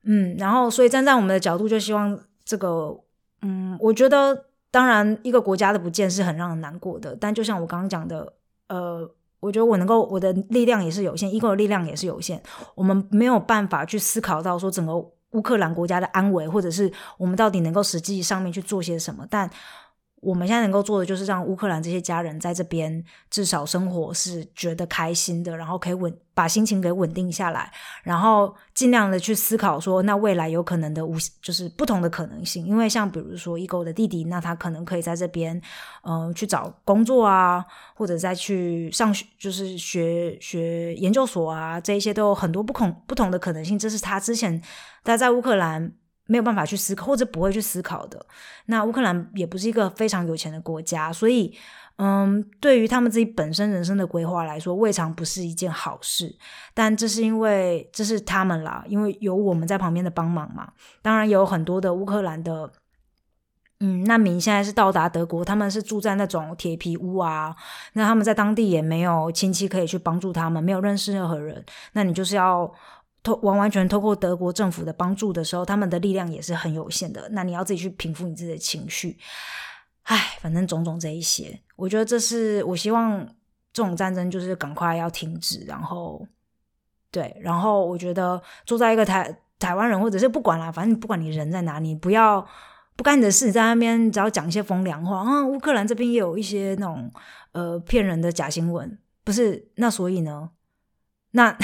S1: 嗯，然后所以站在我们的角度，就希望这个，嗯，我觉得当然一个国家的不见是很让人难过的，但就像我刚刚讲的。呃，我觉得我能够，我的力量也是有限，ego 的力量也是有限，我们没有办法去思考到说整个乌克兰国家的安危，或者是我们到底能够实际上面去做些什么。但我们现在能够做的就是让乌克兰这些家人在这边至少生活是觉得开心的，然后可以稳把心情给稳定下来，然后尽量的去思考说，那未来有可能的无就是不同的可能性。因为像比如说一狗的弟弟，那他可能可以在这边嗯去找工作啊，或者再去上学，就是学学研究所啊，这一些都有很多不同不同的可能性。这是他之前他在乌克兰。没有办法去思考，或者不会去思考的。那乌克兰也不是一个非常有钱的国家，所以，嗯，对于他们自己本身人生的规划来说，未尝不是一件好事。但这是因为这是他们啦，因为有我们在旁边的帮忙嘛。当然，有很多的乌克兰的，嗯，难民现在是到达德国，他们是住在那种铁皮屋啊。那他们在当地也没有亲戚可以去帮助他们，没有认识任何人。那你就是要。完完全透过德国政府的帮助的时候，他们的力量也是很有限的。那你要自己去平复你自己的情绪，唉，反正种种这一些，我觉得这是我希望这种战争就是赶快要停止。然后，对，然后我觉得坐在一个台台湾人，或者是不管啦，反正不管你人在哪里，不要不干你的事，在那边只要讲一些风凉话啊。乌克兰这边也有一些那种呃骗人的假新闻，不是？那所以呢，那。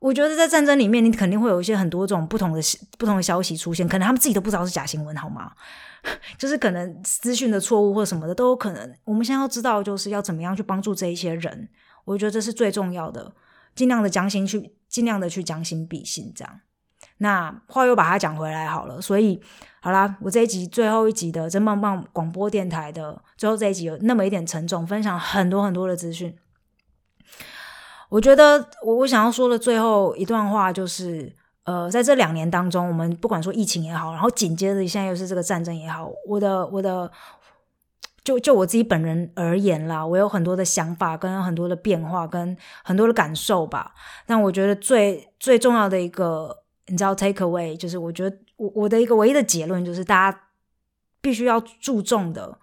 S1: 我觉得在战争里面，你肯定会有一些很多种不同的不同的消息出现，可能他们自己都不知道是假新闻，好吗？就是可能资讯的错误或什么的都有可能。我们现在要知道，就是要怎么样去帮助这一些人。我觉得这是最重要的，尽量的将心去，尽量的去将心比心，这样。那话又把它讲回来好了，所以好啦，我这一集最后一集的真棒棒广播电台的最后这一集有那么一点沉重，分享很多很多的资讯。我觉得我我想要说的最后一段话就是，呃，在这两年当中，我们不管说疫情也好，然后紧接着现在又是这个战争也好，我的我的，就就我自己本人而言啦，我有很多的想法跟很多的变化跟很多的感受吧。但我觉得最最重要的一个，你知道，take away 就是我觉得我我的一个唯一的结论就是，大家必须要注重的。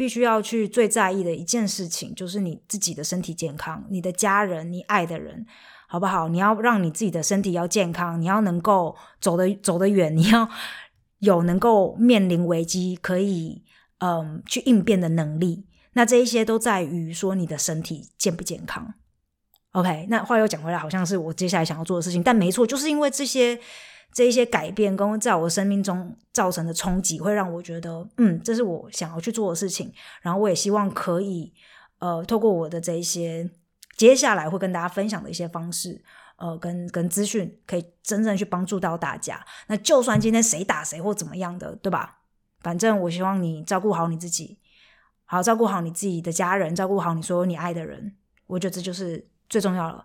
S1: 必须要去最在意的一件事情，就是你自己的身体健康，你的家人，你爱的人，好不好？你要让你自己的身体要健康，你要能够走得走得远，你要 有能够面临危机可以嗯去应变的能力。那这一些都在于说你的身体健不健康。OK，那话又讲回来，好像是我接下来想要做的事情，但没错，就是因为这些。这一些改变跟在我生命中造成的冲击，会让我觉得，嗯，这是我想要去做的事情。然后我也希望可以，呃，透过我的这一些接下来会跟大家分享的一些方式，呃，跟跟资讯，可以真正去帮助到大家。那就算今天谁打谁或怎么样的，对吧？反正我希望你照顾好你自己，好照顾好你自己的家人，照顾好你所有你爱的人。我觉得这就是最重要了。